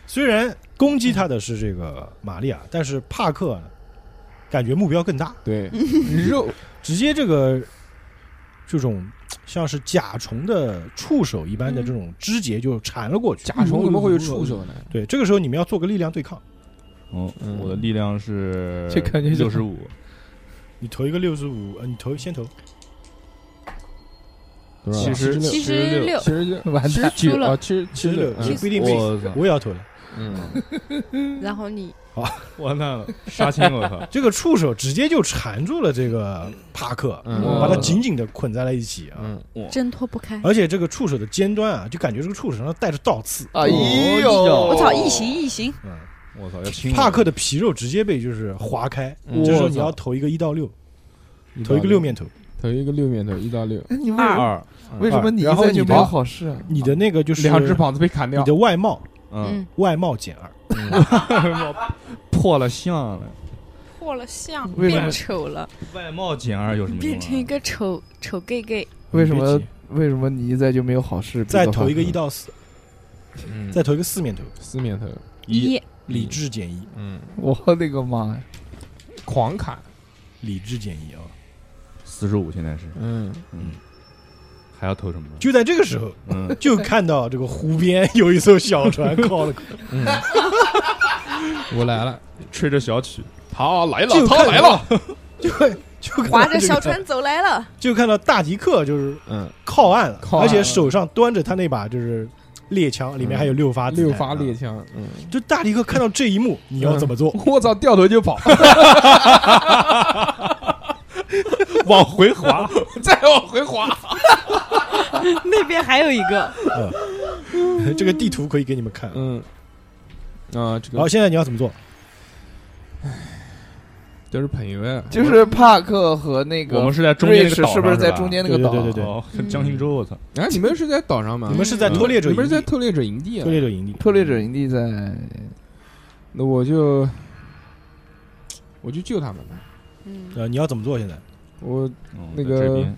A: 虽然攻击他的是这个玛利亚，但是帕克呢，感觉目标更大，
B: 对，肉，
A: 直接这个这种像是甲虫的触手一般的这种肢节就缠了过去。
B: 甲虫怎么会有触手呢？
A: 对，这个时候你们要做个力量对抗，
D: 嗯
B: 嗯，
D: 我的力量是
E: 这感觉就
D: 六十五，
A: 你投一个六十五，呃，你投先投，
B: 多少？
D: 七十
B: 六，
C: 七十六。
B: 七十六，
E: 完蛋，
B: 七十九
C: 输了。
B: 啊，七十
A: 七十六，
B: 嗯
A: 你不一定对，
D: 我操，
A: 我也要投了。
B: 嗯，[laughs]
C: 然后你。
D: 完蛋了，杀青我操，[laughs]
A: 这个触手直接就缠住了这个帕克，
B: 嗯。
A: 把他紧紧的捆在了一起啊！
B: 嗯，
C: 挣脱不开。
A: 而且这个触手的尖端啊，就感觉这个触手上带着倒刺。
E: 哎呦，
C: 我操，异形异形！
A: 嗯，
D: 我操，
A: 帕克的皮肉直接被就是划开，
B: 嗯。
A: 这时候你要投一个一到六，投一个六面头，
B: 投一个六面头，一到六，
E: 哎你为
C: 二。
D: 二，
E: 为什么你
A: 然后你的
E: 一在就没有好事啊？
A: 你的那个就是
B: 两只膀子被砍掉。
A: 你，的外貌
D: 嗯，
C: 嗯，
A: 外貌减二，[laughs]
D: 破了相了，
C: 破了相，
E: 为什么？
C: 变丑了，
D: 外貌减二有什么用啊？
C: 变成一个丑丑 gay gay。
E: 为什么为什么你一在就没有好事？
A: 再投一个一到四，
B: 嗯，
A: 再投一个四面头，
B: 四面头，
C: 一
A: 理智减一，
B: 嗯，
E: 我的个妈呀！
B: 狂砍，
A: 理智减一啊！
D: 四十五现在是，
B: 嗯，
D: 嗯，还要投什么？
A: 就在这个时候，
D: 嗯，
A: 就看到这个湖边有一艘小船靠了，
B: 嗯，[laughs] 我来了，
D: 吹着小曲，
B: 他来
A: 就看到
B: 他来了，，[laughs]
A: 就会就
C: 划着小船走来了，
A: 就看到大迪克就是
B: 嗯，
A: 靠岸了，
B: 靠岸了。
A: 而且手上端着他那把就是猎枪，里面还有六发子弹
B: 六发猎
A: 啊。
B: 枪，嗯，
A: 就大力哥看到这一幕，你要怎么做？
B: 我操，掉头就跑，[laughs]
D: 往回滑，[laughs]
B: 再往回滑，[laughs]
C: 那边还有一个，嗯。
A: 这个地图可以给你们看。
B: 嗯，啊，这个。
A: 好，
B: 个
A: 现在你要怎么做？
B: 都是朋友啊，
E: 就是帕克和那个
D: 我们是在中间那个岛上
E: 瑞士是不是在
D: 吧
E: 中间那个岛？
A: 对对对对
D: 哦，江心洲，我操，
B: 啊，你们是在岛上吗？
A: 你们是在偷猎者
B: 你
A: 营地，
B: 们是在偷猎者营地啊
A: 偷？猎者营地。
E: 特猎者营地在
B: 那我就我去救他们吧。
C: 嗯，
A: 呃，你要怎么做？现在
B: 我
D: 嗯
B: 那个
D: 在这边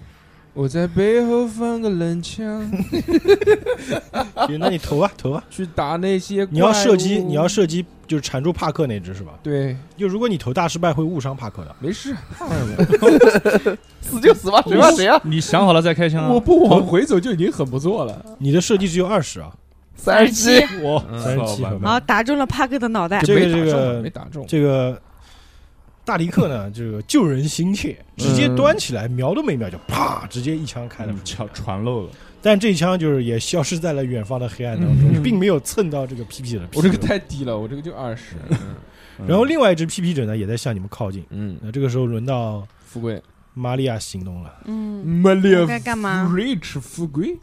B: 我在背后放个冷枪，[laughs]
A: 那你投啊，投啊！
B: 去打那些
A: 你要射击，你要射击，就是缠住帕克那只是吧？
B: 对，
A: 就如果你投大失败，会误伤帕克的。
B: 没事，怕什么？
E: 死就死吧，谁怕谁啊？
D: 你想好了再开枪啊！
B: 我不往回走就已经很不错了。
A: 你的射击只有二十啊，
E: 三十七，
D: 我
B: 嗯
A: 三十七
D: 操
A: 好吧
C: 然后打中了帕克的脑袋，
A: 这个
B: 没打中
A: 这个
B: 没打中，
A: 这个大迪克呢，这个救人心切，直接端起来，瞄都没瞄就啪，直接一枪开了
D: 嗯。传传漏了，
A: 但这一枪就是也消失在了远方的黑暗当中，
B: 嗯
A: 并没有蹭到这个 PP 者的。
B: 我这个太低了，我这个就二十。
D: 嗯
A: 然后另外一只 PP 者呢，也在向你们靠近。
B: 嗯，
A: 那这个时候轮到
B: 富贵，
A: 玛利亚行动了。
C: 嗯，
B: 玛利
C: 亚该干嘛
B: rich 富贵，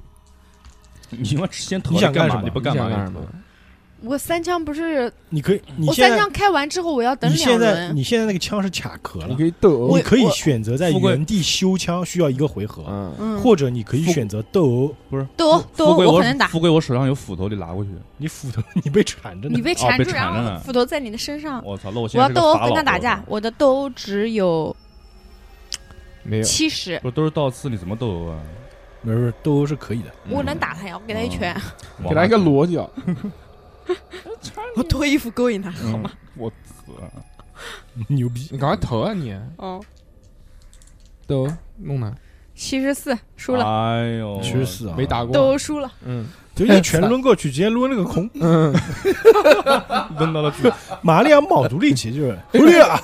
D: 你他妈先投
A: 你想
D: 干
A: 干什么
D: 你不干嘛
B: 你想干什么？
C: 我三枪不是，
A: 你可以，你
C: 我
A: 现在
C: 三枪开完之后我要等两
A: 你现在
C: 轮，
A: 你现在那个枪是卡壳了。
B: 你可，以斗
A: 你可以
C: 我
A: 选择在
D: 富贵。
A: 原地修枪，需要一个回合，
B: 嗯，
C: 嗯，
A: 或者你可以
D: 富
A: 选择斗殴。不是。
C: 斗
D: 殴
C: 斗
D: 殴我
C: 我可能打，
D: 富贵我手上有斧头，你拿过去。
A: 你斧头 [laughs] 你被缠着呢。
C: 你，被缠住，然
D: 缠着呢。
C: 后斧头在你的身上，
D: 我操，那我现
C: 我要斗殴跟他打架。
D: 我
C: 的斗殴只有
B: 没有，
C: 七十，
D: 不是都是倒刺，你怎么斗殴啊？
A: 没事，斗殴是可以的。
C: 我能打他呀，我给他一拳，[laughs]
B: 给他一个裸脚，[laughs] [laughs]
C: 我脱衣服勾引他，好吗？
D: 我操，[laughs]
A: 牛逼！
B: 你赶快投啊你！
C: 哦，
B: 都弄他，
C: 七十四输了，
D: 哎呦，
A: 七十四啊，
B: 没打过，
C: 都输了。
B: 嗯
A: 就一拳抡过去，直接抡了个空。
B: 嗯，[laughs]
D: 抡到了去，
A: 玛利亚卯足力气，就是玛利亚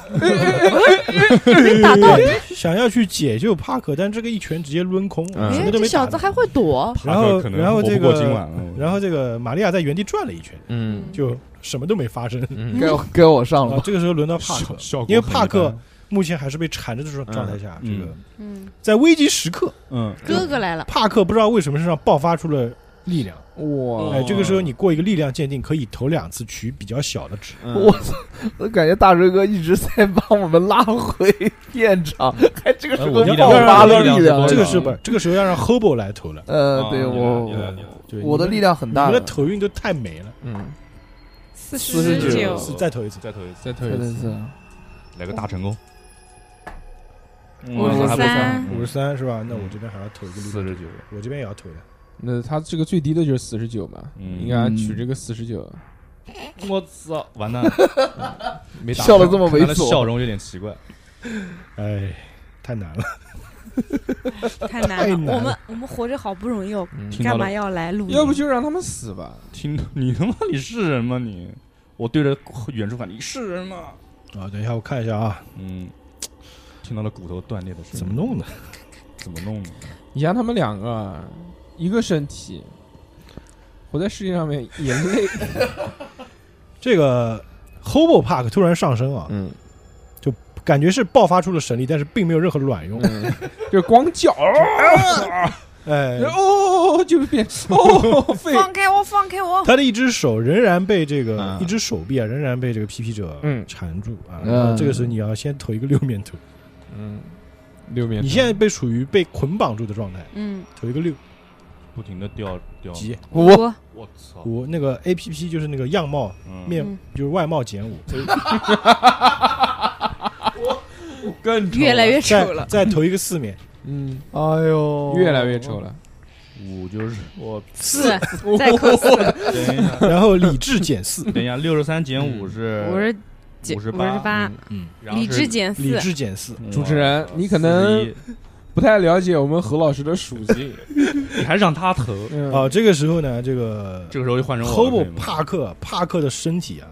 C: 没打到，
A: 想要去解救帕克，但这个一拳直接抡空，
B: 嗯
A: 什
C: 哎，
A: 么都没打到。
C: 这小子还会躲，
A: 然后
D: 可能
A: 然后这
D: 不过
A: 个
D: 今晚了，
A: 然后这个玛利亚在原地转了一圈，
B: 嗯
A: 就什么都没发生。
B: 嗯
E: 该我该我上了
A: 啊，
E: 吧？
A: 这个时候轮到帕克
D: 效，果
A: 因为帕克目前还是被缠着的状状态下，这
D: 嗯
A: 个
C: 嗯，
A: 在危急时刻，
D: 嗯，
C: 哥哥来了，
A: 帕克不知道为什么身上爆发出了力量。
B: 哇，
A: 哎，这个时候你过一个力量鉴定，可以投两次取比较小的值。
B: 嗯
E: 我操！我感觉大锤哥一直在帮我们拉回现场，还这个时候爆发了
D: 力量
E: 力量，
A: 这个
D: 是
A: 是不是？这个时候要让 Hobo 来投了。
E: 呃，对
D: 啊
E: 我我的力
A: 量
E: 量很大的
A: 你们的，头运都太没了。
B: 嗯，
C: 四
E: 49
C: 九，
A: 是再投一次。
D: 再投一次，
B: 再投一次，
D: 来个大成功，
C: 五十三，
A: 五十三是吧？那我这边还要投一个
D: 四十九，
A: 我这边也要投的。
B: 那他这个最低的就是四十九嘛，
D: 嗯
B: 应该取这个四十九，
D: 我操，完蛋了，[laughs]
B: 没打
E: 笑的这么猥
D: 他的笑，容有点奇怪，
A: 哎，太难了。[laughs]
C: 太难了。我们我们活着好不容易哦，
B: 嗯
D: 听到了
C: 干嘛要来录音？
B: 要不就让他们死吧，
D: 听你他妈你是人吗你？我对着远处喊你是人吗？
A: 啊，等一下我看一下啊，
D: 嗯，听到了骨头断裂的声音，
A: 怎么弄的？
D: 怎么弄的？
B: 你让他们两个，一个身体，活在世界上面也累，[laughs]
A: 这个 Hobo Park 突然上升啊，
B: 嗯就
A: 感觉是爆发出了神力，但是并没有任何卵用。
B: 嗯，[laughs] 就光叫，
A: 哎，
B: 哦，就变哦，[laughs]
C: 放开我，放开我！
A: 他的一只手仍然被这个
B: 嗯
A: 一只手臂啊，仍然被这个皮皮者
B: 嗯
A: 缠住啊。
E: 嗯
A: 这个时候你要先投一个六面图，
B: 嗯，六面，
A: 你现在被处于被捆绑住的状态，
C: 嗯，
A: 投一个六
D: 不停的掉掉，
A: 级。
E: 五
C: 我
D: 我操，
A: 五那个 A P P 就是那个样貌
D: 嗯
A: 面
C: 嗯
A: 就是外貌减五，[laughs]
B: 更丑
C: 越来越丑
A: 再
C: 了。
A: 再投一个四面，
B: 嗯，
E: 哎呦，
B: 越来越丑了，
D: 五就是 [laughs] 我
C: 四，再扣四，
D: 等一下，[laughs]
A: 然后理智减四，
D: 等一下，六十三减五是
C: 五十九，五十
D: 八
C: 八，
A: 嗯，
C: 理
D: 然后是
C: 智减四
A: 理，智减四，
D: 嗯
B: 主持人你可能
D: 41
B: 不太了解我们何老师的属性，[laughs]
D: 你还让他投，
B: 嗯
A: 啊，这个时候呢，这个
D: 这个时候就换成
A: Hobo 帕克帕克的身体啊，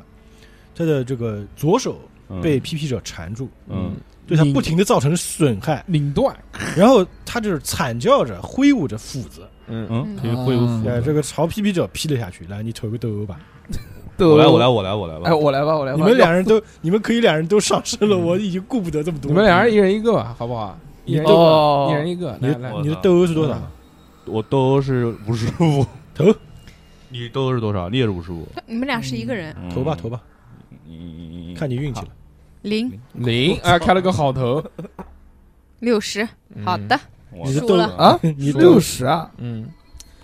A: 他的这个左手
D: 嗯
A: 被 PP 者缠住，
D: 嗯
A: 对他不停的造成损害，
B: 拧断，
A: 然后他就是惨叫着挥舞着斧子，
B: 嗯
D: 嗯，
C: 嗯
D: 可以挥舞斧
A: 哎，
D: 子。
A: 这个朝皮皮者劈了下去。来，你投个斗殴吧。
E: 对
D: 我来，我来，。我来，我来吧。
E: 哎，我来吧，我来吧。
A: 你们两人都，你们可以两人都上身了，我已经顾不得这么多。
B: 你们两人一人一个吧，好不好？一人一个，
E: 哦。
B: 一人一个，
A: 你
B: 来来，
A: 你的斗殴是多少？
D: 我都是五十五，[laughs]
A: 投
D: 你都是多少？你也是五十五。
C: 你们俩是一个人，
D: 嗯。
A: 投吧，投吧，
D: 你
A: 看你运气了。
C: 零。
B: 零，哎，开了个好头，
C: 六十，好的，
A: 你的斗
C: 输了。
E: 啊，[laughs]
A: 你斗
E: 六十啊，
B: 嗯，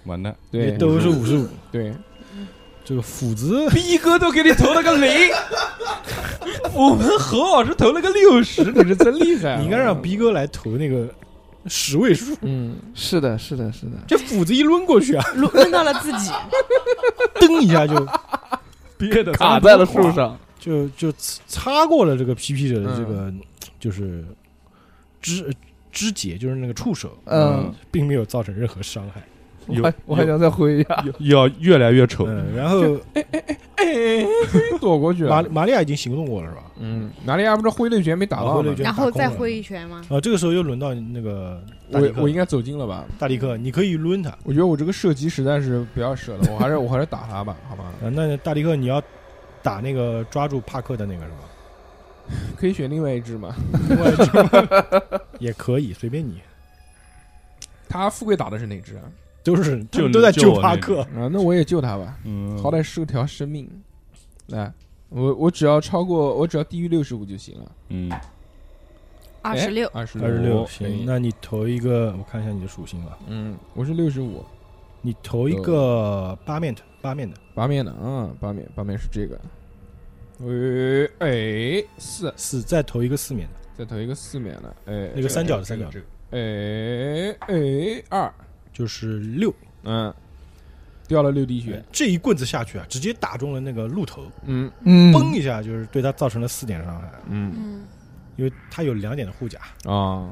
D: 完蛋，
B: 对。
A: 你殴是五十五。
B: 对，
A: 这个斧子，
B: 逼哥都给你投了个零，[laughs] 我们何老师投了个六十，你是真厉害啊，
A: 你应该让逼哥来投那个十位数。
B: 嗯，
E: 是的，是的，是的。
A: 这斧子一抡过去啊，
C: 抡抡到了自己，[laughs]
A: 噔一下就
D: 憋的
E: 卡在了树上，
A: 就就擦过了这个皮皮者的这个就是肢肢节，就是那个触手，
E: 嗯，
A: 并没有造成任何伤害。
D: 有
E: 我还我还想再挥一下，
D: 要越来越丑。
A: 嗯，然后
B: 哎，躲过去
A: 玛
B: 了，
A: 玛利亚已经行动过了，是吧？
B: 嗯，玛利亚不是挥了一拳没打到吗
A: 啊挥了一？拳
C: 然后再挥一拳吗？
A: 啊，这个时候又轮到那个大
B: 我
A: 克
B: 我应该走近了吧？
A: 大力克，你可以抡他
B: 我觉得我这个射击实在是不要射了，我还是我还是打他吧，好吧？
A: 啊。那大力克你要打那个抓住帕克的那个是吧？[laughs]
B: 可以选另外一只吗？
A: 另外一只 [laughs] 也可以，随便你，
B: 他富贵打的是哪只啊？
A: 都是他
D: 就
A: 们都在救帕克。
B: 啊，那我也救他吧，
D: 嗯，
B: 好歹是条生命。来，我我只要超过，我只要低于六十五就行了。
D: 嗯，
C: 二十六，
B: 二十
A: 二十六，行，那你投一个，我看一下你的属性吧，
B: 嗯，我是六十五，
A: 你投一个八面的，八面的，
B: 八面的啊，八面八面是这个。喂，哎，四，
A: 四，再投一个四面的，
B: 再投一个四面的，哎，
A: 那个三角的三角的，
B: 哎哎二，
A: 就是六，
B: 嗯，掉了六滴血，
A: 这一棍子下去啊，直接打中了那个鹿头，
B: 嗯。
E: 嗯。
A: 嘣一下就是对他造成了四点伤害，
B: 嗯。
C: 嗯，
A: 因为他有两点的护甲。
B: 啊，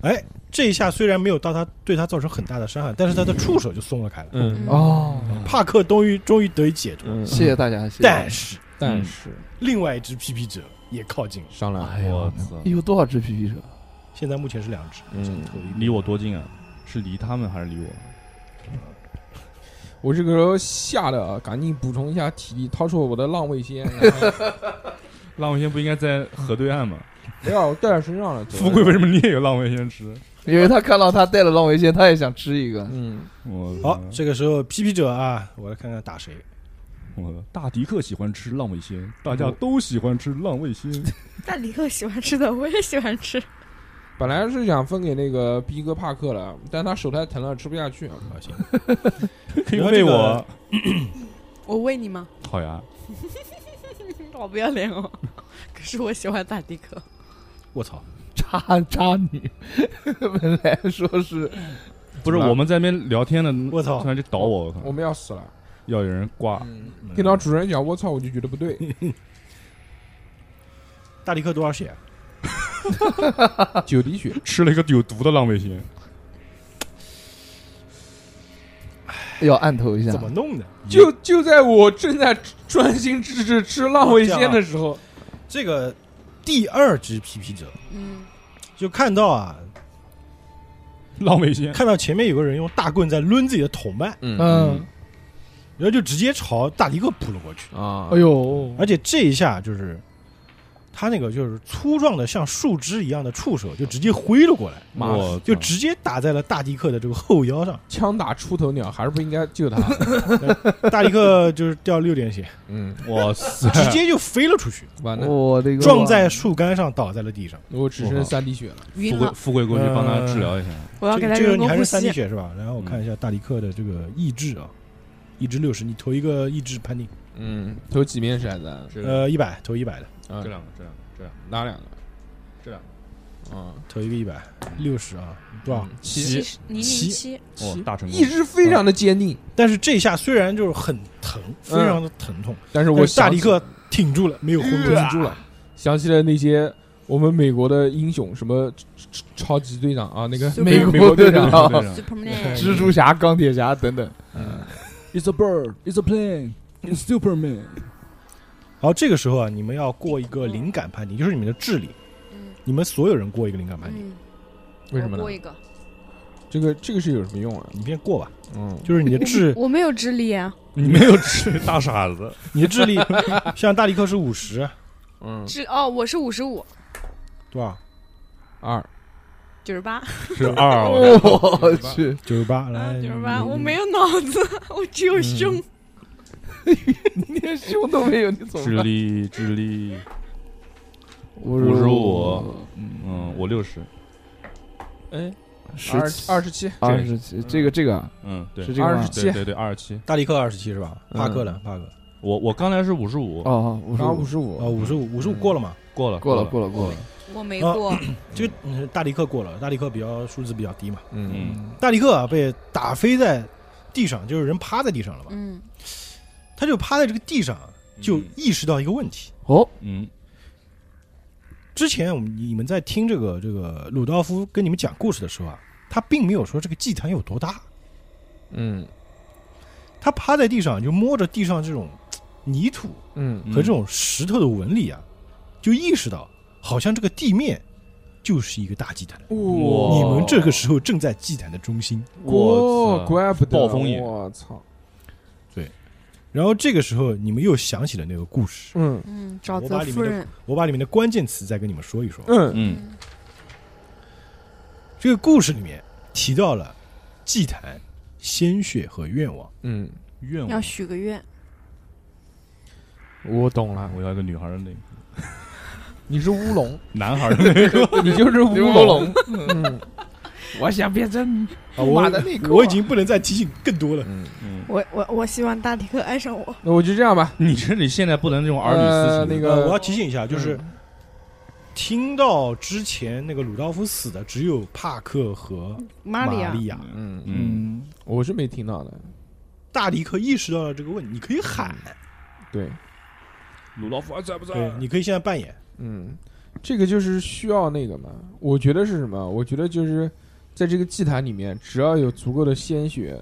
A: 哎，这一下虽然没有到他对他造成很大的伤害，但是他的触手就松了开了。
B: 嗯。
E: 哦，
A: 帕克终于终于得以解脱，
B: 嗯，
E: 谢谢大家，谢谢。
A: 但是
B: 但是
A: 另外一只皮皮者也靠近了，
B: 上来，
E: 哎呦
D: 我操，
E: 有多少只皮皮者？
A: 现在目前是两只，
B: 嗯。
D: 离我多近啊？是离他们还是离我？
B: 我这个时候吓得啊，赶紧补充一下体力，掏出我的浪味仙，然 [laughs] 后
D: 浪味仙不应该在河对岸吗？
B: 没有我带在身上了。
D: 富贵为什么你也有浪味仙吃？[laughs]
E: 因为他看到他带了浪味仙，他也想吃一个。
B: 嗯，
D: 我
A: 好，这个时候 PP 者啊，我来看看打谁。
D: 我大迪克喜欢吃浪味仙，大家都喜欢吃浪味仙。[laughs]
C: 大迪克喜欢吃的，我也喜欢吃。
B: 本来是想分给那个逼哥帕克了，但他手太疼了，吃不下去。
A: 好，行，[laughs]
D: 可以喂我，[coughs]
C: 我喂你吗？[laughs]
D: 好呀。[laughs]
C: 好不要脸哦！可是我喜欢大迪克。
A: 我操，
E: 渣渣女，本来说是
D: 不是我们在那边聊天呢，
A: 我操
D: 突然就倒我，我靠
B: 我们要死了。
D: 要有人挂。
B: 嗯，听到主人讲“我操”，我就觉得不对。
A: 大迪克多少血？[laughs]
B: 九滴血，
D: 吃了一个有毒的浪味仙，
E: 要按头一下。
A: 怎。么弄的？
B: 就就在我正在专心致志吃浪味仙的时候，
A: 这个第二只皮皮者
C: 嗯，
A: 就看到啊，
D: 浪味仙。
A: 看到前面有个人用大棍在抡自己的同伴，
B: 嗯。
E: 嗯，
A: 然后就直接朝大迪克扑了过去。
B: 啊，
E: 哎，呦，
A: 而且这一下就是他那个就是粗壮的像树枝一样的触手就直接挥了过来，
B: 妈
A: 就直接打在了大迪克的这个后腰上。
B: 枪打出头鸟，还是不应该救他。[laughs]
A: 大迪克就是掉六点血，
B: 嗯，
D: 哇塞！
A: 直接就飞了出去，
B: 完了，
E: 我的个
A: 撞在树干上倒在了地上。
B: 我只剩三滴血了。
D: 富贵
C: 了，
D: 富贵过去帮他治疗一下。
C: 我要给他
A: 这个你还是三滴
C: 吸。
A: 血是吧？然后我看一下大迪克的这个意志啊，意志六十，你投一个意志判定，
B: 嗯，投几面骰子
A: 呃，一百投一百的，
B: 啊
D: 这两个，这两个，这两个，
B: 哪两个？
D: 这两个。
B: 啊，
A: 投一个一百六十啊，多少？
B: 嗯七
C: 七十零零
A: 七
C: 七，
D: 哦，大成功
B: 意。志非常的坚定，
A: 但是这一下虽然就是很疼，非常的疼痛，
B: 但是我
A: 但是大迪克挺住了，没有昏过去。
B: 挺住了，想起了那些我们美国的英雄，什么超超级队长啊，那个
E: 美
B: 美
E: 国队长、
C: Superman，
E: 蜘蛛侠、钢铁侠等等。
B: 嗯
D: It's a bird. It's a plane. It's Superman.
A: 好，这个时候啊，你们要过一个灵感判定，就是你们的智力，
C: 嗯
A: 你们所有人过一个灵感判定，
C: 嗯，
B: 为什么呢
C: 过？一个，
B: 这个这个是有什么用啊？
A: 你先过吧。
B: 嗯，
A: 就是你的智，
C: 我没有智力啊，[laughs]
D: 你没有智大傻子，
A: 你的智力，像大力克是五十，
B: 嗯，[laughs]
C: 智哦，我是五十五，
A: 多少？
B: 二，
C: 九十八，
D: 是二。我 [laughs]
E: 去，
A: 九十八，
C: 九十八，我没有脑子，我只有胸。[laughs]
E: 你连胸都没有，你怎
D: 智
E: 么智？
D: 力智力，
E: 五
D: 五十五，嗯，我六十，
B: 哎，
E: 十
B: 二二十七，
E: 二十七，这个这个啊
D: 嗯，对。
E: 是，这个
B: 二十？七。
D: 对对对，二十七。
A: 大力克二十七是吧？
B: 嗯。
A: 帕克呢？帕克。
D: 我我刚才是五十五，
E: 哦，五十五。
B: 五十五，
A: 哦，五十五，五十五过了嘛？
D: 过了
E: 过了，过了，过了。
C: 我没
A: 啊
C: 过，
A: 这个嗯大力克过了，大力克比较数字比较低嘛。
B: 嗯。
D: 嗯，
A: 大力克啊被打飞在地上，就是人趴在地上了嘛，
C: 嗯
A: 他就趴在这个地上啊，就
D: 嗯
A: 意识到一个问题。
E: 哦，
D: 嗯。
A: 之前我们你们在听这个这个鲁道夫跟你们讲故事的时候啊，他并没有说这个祭坛有多大，
B: 嗯。
A: 他趴在地上就摸着地上这种泥土
B: 嗯。
A: 和这种石头的纹理啊，就意识到好像这个地面就是一个大祭坛。
B: 哇。
A: 你们这个时候正在祭坛的中心，
B: 哦，
D: 操。
B: 怪不得
D: 暴风眼
B: 我操，
A: 然后这个时候你们又想起了那个故事，
B: 嗯。
C: 嗯，沼
A: 我把里面的
C: 泽夫人，
A: 我把里面的关键词再跟你们说一说。
B: 嗯。
D: 嗯。
A: 这个故事里面提到了祭坛、鲜血和愿望。
B: 嗯，
D: 愿望。
C: 要，许个愿，
B: 我懂了，
D: 我要一个女孩的那个，
B: 你是乌龙，[laughs]
D: 男孩的那个，[laughs]
B: 你就是乌 [laughs]
E: 乌
B: 龙，
E: 龙，
B: 嗯
E: 我想变成
A: 啊，我
E: 马的那个
A: 我已经不能再提醒更多了。
B: 嗯，
D: 嗯，
C: 我我我希望大迪克爱上我。
B: 那我就这样吧，
D: 你这里现在不能这种儿女私情，
B: 呃那个
A: 呃，我要提醒一下，就是
B: 嗯
A: 听到之前那个鲁道夫死的只有帕克和
C: 玛利亚，
A: 玛利亚，
B: 嗯
D: 嗯
B: 我是没听到的。
A: 大迪克意识到了这个问题，你可以喊，
B: 对，
D: 鲁道夫还在不
A: 对，你可以现在扮演。
B: 嗯，这个就是需要那个嘛。我觉得是什么？我觉得就是在这个祭坛里面，只要有足够的鲜血，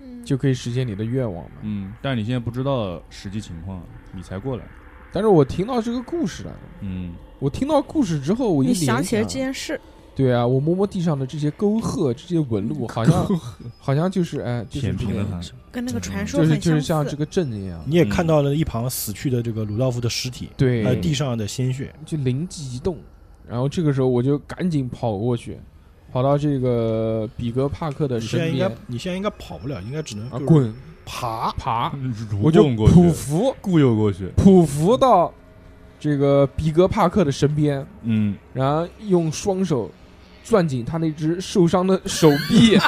C: 嗯
B: 就可以实现你的愿望嘛。
D: 嗯，但你现在不知道实际情况，你才过来。
B: 但是我听到这个故事了，
D: 嗯，
B: 我听到故事之后，我一
C: 想起了这件事，
B: 对啊，我摸摸地上的这些沟壑、这些纹路，好像好像就是哎，就是
D: 舔平了他。
C: 跟那个传说
B: 就是就是像这个镇一样，
A: 你也看到了一旁死去的这个鲁道夫的尸体，
B: 对，
A: 还有地上的鲜血。
B: 就灵机一动，然后这个时候我就赶紧跑过去，跑到这个比格帕克的
A: 你现在应该
B: 身边，
A: 你现在应该跑不了，应该只能就是
B: 啊滚。
A: 爬。
B: 爬，我就
D: 动过去
B: 匍匐。
D: 固有过去。
B: 匍匐到这个比格帕克的身边，
D: 嗯，
B: 然后用双手攥紧他那只受伤的手臂，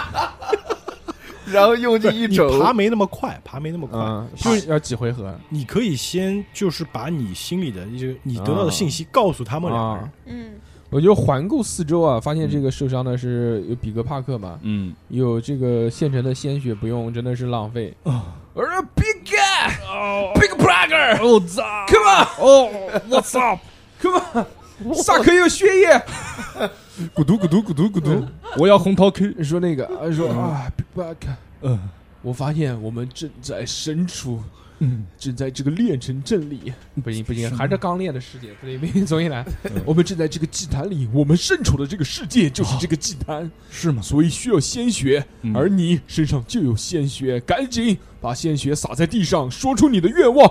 B: [laughs]
E: 然后用这一
A: 你
E: 肘，
A: 爬没那么快，爬没那么快，
B: 嗯，
A: 就是
B: 要几回合。
A: 你可以先就是把你心里的一些你得到的信息告诉他们两个人。
B: 啊。。
C: 嗯，
B: 我就环顾四周啊，发现这个受伤的是有比格帕克嘛，
D: 嗯，
B: 有这个现成的鲜血，不用真的是浪费。我说 Big Big Parker，
D: 我，操。
B: Come on，
D: 哦，What's
B: up？Come on，萨克有血液。
D: 咕嘟咕嘟咕嘟咕嘟，我要红桃 K。
B: 说那个，啊说啊，Big Parker，
D: 嗯。
B: 我发现我们正在身处，
D: 嗯，
B: 正在这个炼成阵里。不行不行，还是刚练的世界，不对不行，重新来
D: 嗯。
B: 我们正在这个祭坛里，我们身处的这个世界就是这个祭坛，
D: 是吗？
B: 所以需要鲜血，
D: 嗯
B: 而你身上就有鲜血，赶紧把鲜血洒在地上，说出你的愿望。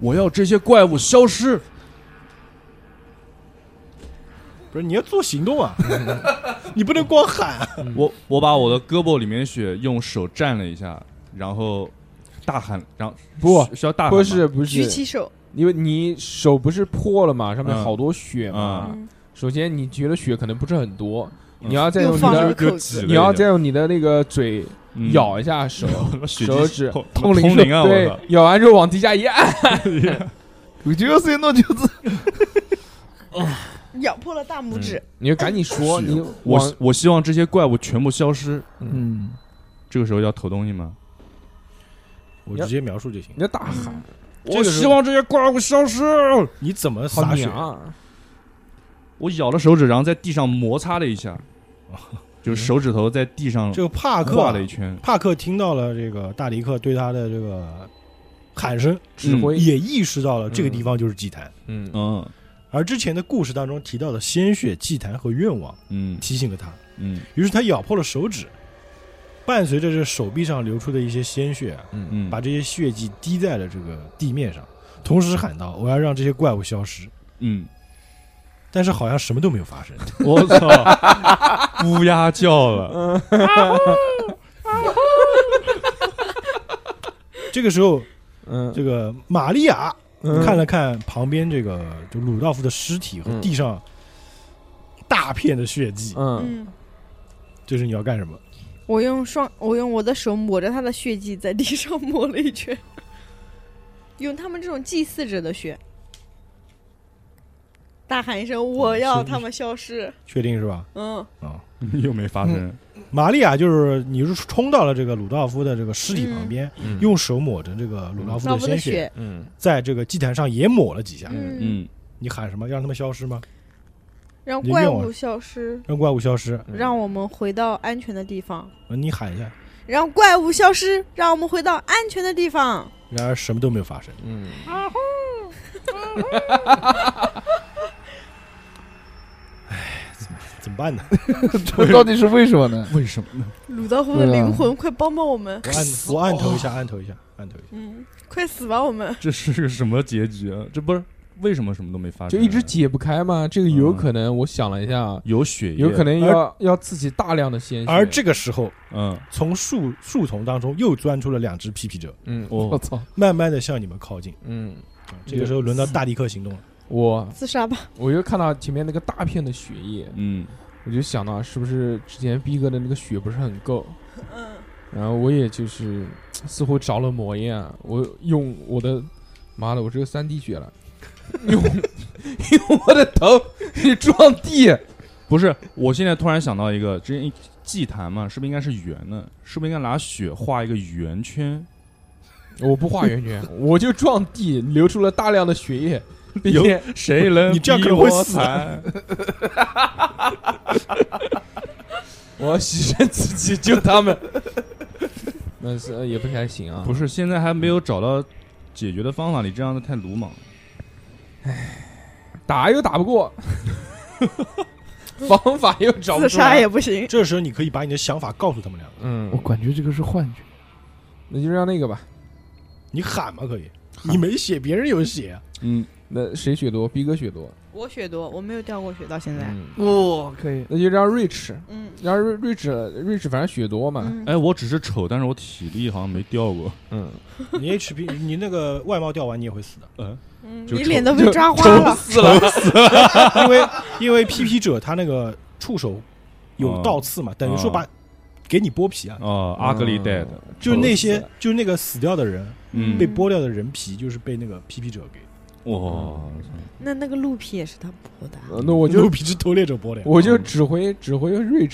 D: 我要这些怪物消失。
A: 不是你要做行动啊，[laughs] 你不能光喊啊。
D: 我我把我的胳膊里面血用手蘸了一下，然后大喊，然后
B: 不
D: 需需要大喊吗？
B: 不是不
C: 举
B: 是，
C: 起手，
B: 因为你手不是破了嘛，上面
D: 嗯。
B: 好多血嘛。
C: 嗯，
B: 首先你觉得血可能不是很多，
D: 嗯。
B: 你要再用你
C: 放了
B: 的
C: 口子，
B: 你要再用你的那个嘴
D: 嗯。
B: 咬一下手，[laughs] 手指
D: 通
E: 通灵
D: 通灵啊！
B: 对
D: 我，
B: 咬完之后往地下一按，
E: 我就是弄就是
C: 咬破了大拇指，
B: 你就赶紧说，
D: 是
B: 你
D: 我
B: 往
D: 我希望这些怪物全部消失。
E: 嗯，
D: 这个时候要投东西吗？
A: 我直接描述就行
B: 你。要大喊，
A: 这个
D: 我希望这些怪物消失。
A: 你怎么
B: 好
A: 洒血？
B: 啊！
D: 我咬了手指，然后在地上摩擦了一下，就是手指头在地上
A: 这个帕克啊
D: 画了一圈。
A: 帕克听到了这个大迪克对他的这个喊声，
B: 指挥，
A: 也意识到了这个地方就是祭坛。
B: 嗯
D: 嗯
A: 而之前的故事当中提到的鲜血、祭坛和愿望，
D: 嗯
A: 提醒了他。
D: 嗯
A: 于是他咬破了手指，伴随着这手臂上流出的一些鲜血啊，
B: 嗯
D: 嗯，
A: 把这些血迹滴在了这个地面上，同时喊道：“我要让这些怪物消失。
D: 嗯，”
A: 但是好像什么都没有发生。[laughs]
D: 我操，乌鸦叫了。[laughs]
A: 这个时候，
B: 嗯
A: 这个玛利亚
B: 嗯
A: 看了看旁边这个就鲁道夫的尸体和
B: 嗯
A: 地上大片的血迹，
B: 嗯
C: 嗯，
A: 这是你要干什么？
C: 我用双，我用我的手抹着他的血迹，在地上抹了一圈，[laughs] 用他们这种祭祀者的血，大喊一声：“我要他们消失
A: 确定是吧？！”
C: 嗯，
A: 啊、
D: 又没发生。
A: 玛利亚就是你是冲到了这个鲁道夫的这个尸体旁边，
B: 嗯
A: 用手抹着这个鲁道夫
C: 老夫的
A: 的鲜血，
C: 血，
B: 嗯
A: 在这个祭坛上也抹了几下。
C: 嗯，
D: 嗯，
A: 你喊什么？让他们消失吗？
C: 让怪物消失，
A: 让怪物消失？
C: 让我们回到安全的地方。
A: 呃你喊一下。
C: 让怪物消失，让我们回到安全的地方。
A: 然而什么都没有发生。
B: 嗯哎 [laughs]
A: 怎么办呢？[laughs]
E: 这到底是为什么呢？
D: 为什么呢？
C: 鲁道夫的灵魂，快帮帮我们！
A: 我按我按头一下，按头一下，按头一下。
C: 嗯，快死吧，我们！
D: 这是个什么结局啊？这不是为什么什么都没发生？
B: 就一直解不开嘛。这个有可能，我想了一下，
D: 有血液，
B: 有可能要要刺激大量的鲜血。
A: 而这个时候，
D: 嗯
A: 从树树丛当中又钻出了两只皮皮者，
B: 嗯
D: 哦
E: 我操！
A: 慢慢的向你们靠近。
B: 嗯，
A: 这个时候轮到大迪克行动了。
B: 我
C: 自杀吧！
B: 我又看到前面那个大片的血液，
D: 嗯
B: 我就想到是不是之前逼哥的那个血不是很够，
C: 嗯，
B: 然后我也就是似乎着了魔一样，我用我的妈的，我只有三滴血了，[laughs] 用 [laughs] 用我的头去撞地，
D: 不是，我现在突然想到一个，之前祭坛嘛，是不是应该是圆的？是不是应该拿血画一个圆圈？
B: 我不画圆圈，我就撞地，流出了大量的血液，并
D: 有
B: 且
D: 谁能
A: 你这样
D: 比
A: 可能会死 [laughs]
D: 我
B: 要牺牲自己救他们。那是呃也不太行啊，
D: 不是，现在还没有找到解决的方法，你这样的太鲁莽了。
B: 打又打不过，[laughs] 方法又找不
C: 自杀
B: 来
C: 也不行。
A: 这时候你可以把你的想法告诉他们两个，
B: 嗯
E: 我，感觉这个是幻觉。
B: 那就让那个吧。
A: 你喊嘛可以，你没血，别人有血啊。
D: 嗯，
B: 那谁血多？逼哥血多。
C: 我血多，我没有掉过血到现在。
B: 嗯，
E: 哇，可以。
B: 那就让 Rich，
C: 嗯
B: 让 Rich Rich 反正血多嘛。
C: 嗯，
D: 哎，我只是丑，但是我体力好像没掉过。
B: 嗯，[laughs]
A: 你 HP，你那个外貌掉完，你也会死的，
D: 嗯，
C: 嗯
D: 就
C: 你脸都被抓花了。
B: 死了。
A: 死了 [laughs] 因为因为 PP 者他那个触手有
D: 哦
A: 倒刺嘛，等于说把给你剥皮啊，
D: 哦，ugly dead，
A: 就是那些就是那个死掉的人
D: 嗯
A: 被剥掉的人皮，就是被那个 PP 者给，
D: 哇，
C: 那那个鹿皮也是他剥的。
B: 呃那我就
A: 鹿皮是偷猎者剥的。
B: 我就指挥指挥
A: 嗯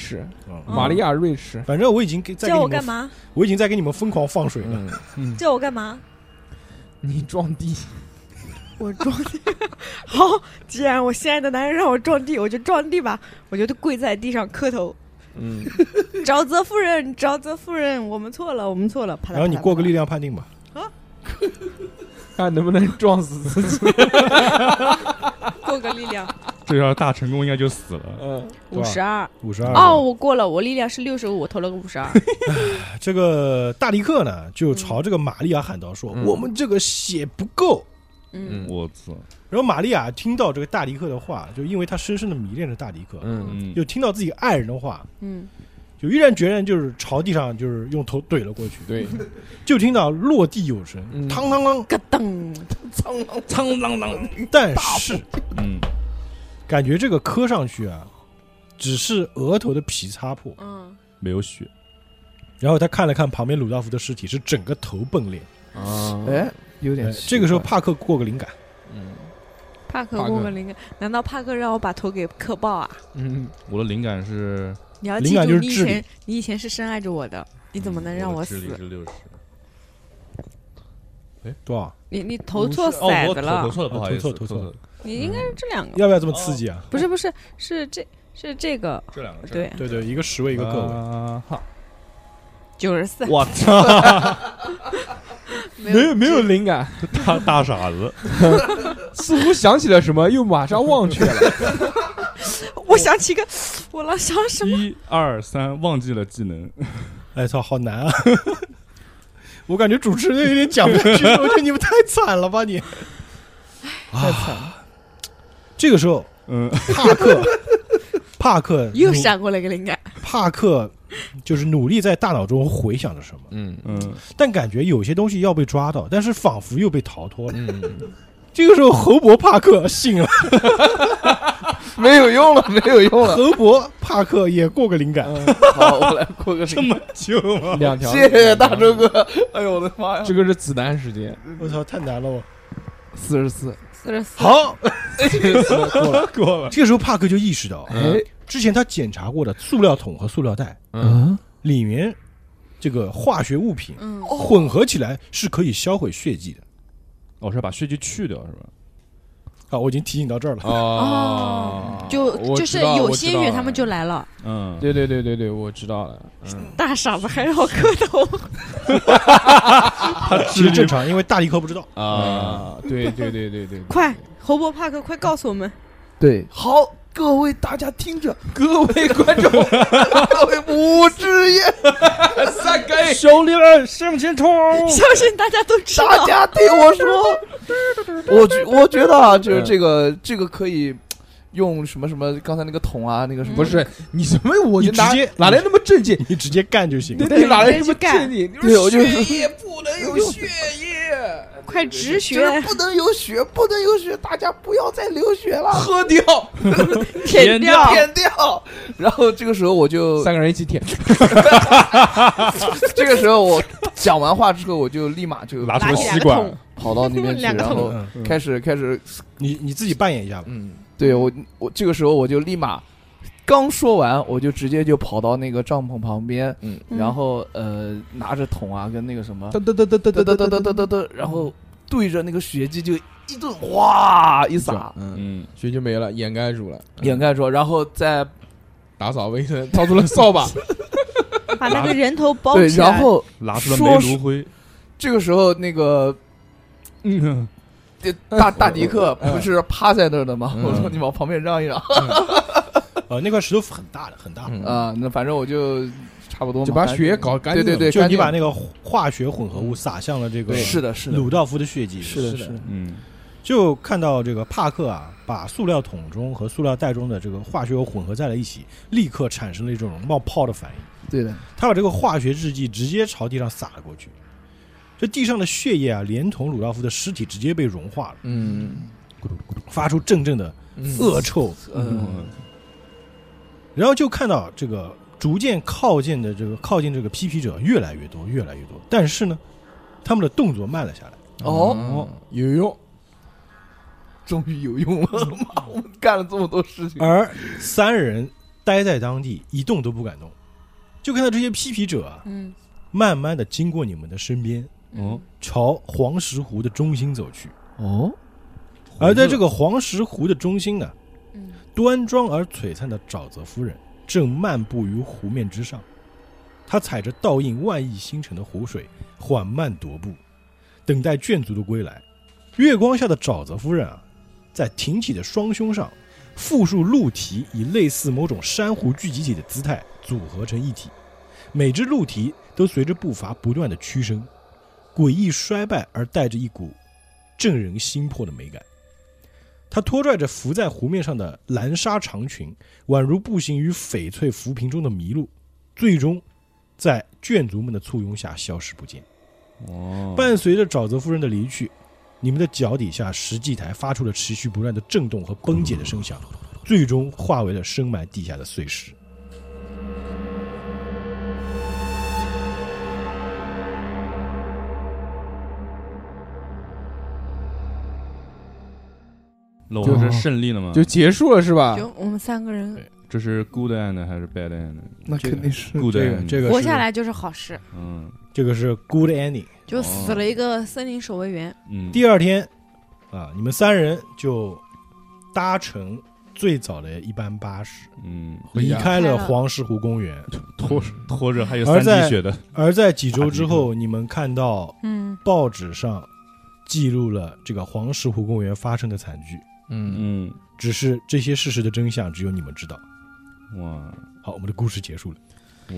C: 嗯
B: 玛利亚 Rich。
A: 反正我已经给在
C: 叫我干嘛？
A: 我已经在给你们疯狂放水了。
B: 嗯，
D: 嗯，
C: 叫我干嘛？
B: 你撞地。
C: 我撞地。好，既然我心爱的男人让我撞地，我就撞地吧。我就跪在地上磕头，
B: 嗯，[laughs]
C: 沼泽夫人，沼泽夫人，我们错了，我们错了。
A: 然后你过个力量判定吧。[laughs]
B: 看能不能撞死自己。[laughs]
C: 过个力量，
D: 这要大成功应该就死了。
B: 嗯，
C: 五十二。
A: 五十二
C: 哦，，我过了，我力量是六十五，我投了个五十二。[laughs]
A: 这个大力克呢就朝这个玛利亚喊道说：“
B: 嗯
A: 我们这个血不够。”
C: 嗯，
D: 我操，
A: 然后玛利亚听到这个大迪克的话，就因为她深深的迷恋着大迪克，
B: 嗯，
D: 嗯，
A: 就听到自己爱人的话，
C: 嗯，
A: 就毅然决然就是朝地上就是用头怼了过去，
B: 对，[laughs]
A: 就听到落地有声，
B: 嗯。
A: 嘡嘡嘡，
C: 咯噔，
E: 苍啷
B: 苍。啷啷。
A: 但是
D: 嗯，
A: 感觉这个磕上去啊，只是额头的皮擦破，
C: 嗯，
D: 没有血，
A: 然后他看了看旁边鲁道夫的尸体，是整个头崩裂。
B: 啊，
E: 哎，有
A: 哎
E: 点。
A: 这个时候帕克过个灵感，
B: 嗯。
C: 帕克
B: 帕克。
C: 过个灵感，难道帕克让我把头给磕爆啊？
B: 嗯，
D: 我的灵感是
C: 你要
A: 灵
C: 记住，你以
A: 感就是智力
C: 前你以前是深爱着我的，你怎么能让我死
D: 我的智？力是六十。
A: 多少？
C: 你你投错
D: 哦，我投
C: 骰子了
D: 投，错了，不好意思，
A: 投错投错
D: 错了，
C: 你应该是这两个，
A: 要不要这么刺激啊？
C: 不是不是是这是这个，
D: 这两个是
C: 对，
A: 对对，一个十位，一个个位。
D: 啊哈，
C: 九十四，
D: 我 [laughs] 操，
C: 没
B: 没有没有灵感，
D: 大大傻子，[laughs]
B: 似乎想起了什么，又马上忘却了。
C: 我想起一个，我老想什么？
D: 一二三，忘记了技能，[laughs]
A: 哎操，好难啊！[laughs] 我感觉主持人有点讲不下去，[laughs] 我觉得你们太惨了吧你。
B: 太惨了。
A: 这个时候，
D: 嗯，
A: 帕克，帕克
C: 又闪过了一个灵感，
A: 帕克就是努力在大脑中回想着什么，
B: 嗯
D: 嗯，
A: 但感觉有些东西要被抓到，但是仿佛又被逃脱了。
B: 嗯，
A: 这个时候，侯伯帕克醒了，[laughs]
E: 没有用了，没有用了。
A: 侯伯帕克也过个灵感。
E: 好，我来过个
D: 这么久吗？
B: 两条。
E: 谢谢大周哥。哎呦我的妈呀！
B: 这个是子弹时间。
A: 我操，太难了我。
E: 四十四，
C: 四十四，
A: 好，
B: 过了。
D: 过了，
A: 这个时候帕克就意识到，
E: 哎，
A: 之前他检查过的塑料桶和塑料袋
B: 嗯，
A: 里面这个化学物品
C: 嗯，
A: 混合起来是可以销毁血迹的。
D: 哦，是要把血迹去掉是吧？
A: 啊，我已经提醒到这儿了。
B: 哦，
C: 就就是有些雨他们就来了，
D: 嗯，
B: 对对对对对，我知道了。嗯，
C: 大傻子还让我磕头，
A: 他 [laughs] 其实正常，因为大力克不知道。
B: 啊，对对对对对，
C: 快，侯伯帕克，快告诉我们，
E: 对，好，各位大家听着，
B: 各位观众，
E: 各位五之夜，
B: 三个
D: 兄弟们向前冲！
C: 相信大家都知道，
E: 大家听我说，[laughs] 我觉我觉得啊，就是这个这个可以用什么什么，刚才那个桶啊，那个什么
B: 不是你什么？我就
A: 直接
B: 哪来那么正经？
A: 你直接干就行了。
B: 你哪来那么
C: 干
B: 正经？
E: 对我就是
B: 血液 [laughs] 不能有血液，
C: 快止
E: 就
C: 血，
E: 不能有血，不能有血，大家不要再流血了，
B: 喝掉。[laughs]
C: 舔掉，
E: 舔掉。然后这个时候我就，
B: 三个人一起舔，[laughs]
E: 这个时候我讲完话之后，我就立马就
D: 拿出吸管，
E: 跑到那边去，
C: 两个桶
E: 然后
A: 嗯，
E: 开始开始，
A: 你你自己扮演一下吧。
B: 嗯，
E: 对我我这个时候我就立马刚说完，我就直接就跑到那个帐篷旁边，
B: 嗯，
E: 然后呃拿着桶啊跟那个什么，
B: 噔噔噔噔噔噔噔噔
E: 噔噔噔然后对着那个血迹就一顿哗一撒，
B: 嗯，
D: 嗯，
B: 血就没了，掩盖住了，
E: 掩盖住，然后再
B: 打扫卫生，掏出了扫把，[laughs]
C: 把那个人头包
E: 对，
C: 起来。
E: 然后
D: 拿出了煤炉灰，
E: 这个时候那个
D: 嗯，
E: 这大大迪克 [laughs]
B: 嗯。
E: 不是趴在那儿的吗？
B: 嗯。[laughs]
E: 我说你往旁边让一让 [laughs]
A: 呃，那块石头很大的，很大
E: 啊，那反正我就差不多嘛
B: 就把血搞干净了，
E: 对对对，
A: 就你把那个化学混合物撒向了这个
E: 是的是的。
A: 鲁道夫的血迹，
E: 是的
B: 是的，
D: 嗯，
A: 就看到这个帕克啊，把塑料桶中和塑料袋中的这个化学物混合在了一起，立刻产生了一种冒泡的反应。
E: 对的，
A: 他把这个化学制剂直接朝地上撒了过去，这地上的血液啊，连同鲁道夫的尸体直接被融化了，
B: 嗯。
A: 发出阵阵的
B: 嗯。
A: 恶臭。
E: 嗯，
A: 然后就看到这个逐渐靠近的这个靠近这个批皮者越来越多，越来越多。但是呢，他们的动作慢了下来。
E: 哦，
B: 有用，
E: 终于有用了，[laughs] 妈，我们干了这么多事情，
A: 而三人待在当地一动都不敢动，就看到这些批皮者啊，
C: 嗯，
A: 慢慢的经过你们的身边，
D: 哦，
A: 朝黄石湖的中心走去。
E: 哦，
A: 而在这个黄石湖的中心呢，
C: 嗯。
A: 端庄而璀璨的沼泽夫人正漫步于湖面之上，她踩着倒映万亿星辰的湖水，缓慢踱步，等待眷族的归来。月光下的沼泽夫人啊，在挺起的双胸上，复数鹿蹄以类似某种珊瑚聚集体的姿态组合成一体，每只鹿蹄都随着步伐不断的屈伸，诡异衰败而带着一股震人心魄的美感。他拖拽着浮在湖面上的蓝纱长裙，宛如步行于翡翠浮萍中的麋鹿，最终在眷族们的簇拥下消失不见。
D: 哦，
A: 伴随着沼泽夫人的离去，你们的脚底下石祭台发出了持续不断的震动和崩解的声响，最终化为了深埋地下的碎石。
D: 我们是胜利了吗？
B: 就结束了是吧？
C: 就我们三个人
D: 这是 good end 还是 bad end？
E: 那
A: 这个
E: 肯定是
D: good
A: 这个
D: end，
A: 这个
C: 活下来就是好事。
D: 嗯
A: 这个是 good ending。
C: 就死了一个森林守卫员，
D: 嗯，
A: 第二天，啊，你们三人就搭乘最早的一班巴士，
D: 嗯，
A: 离开
C: 开了
A: 了黄石湖公园。
D: 拖拖着还有三滴血的，
A: 而在几周之后，[laughs] 你们看到
C: 嗯，
A: 报纸上记录了这个黄石湖公园发生的惨剧，
B: 嗯，
D: 嗯，
A: 只是这些事实的真相只有你们知道。
D: 哇
A: 好，我们的故事结束了。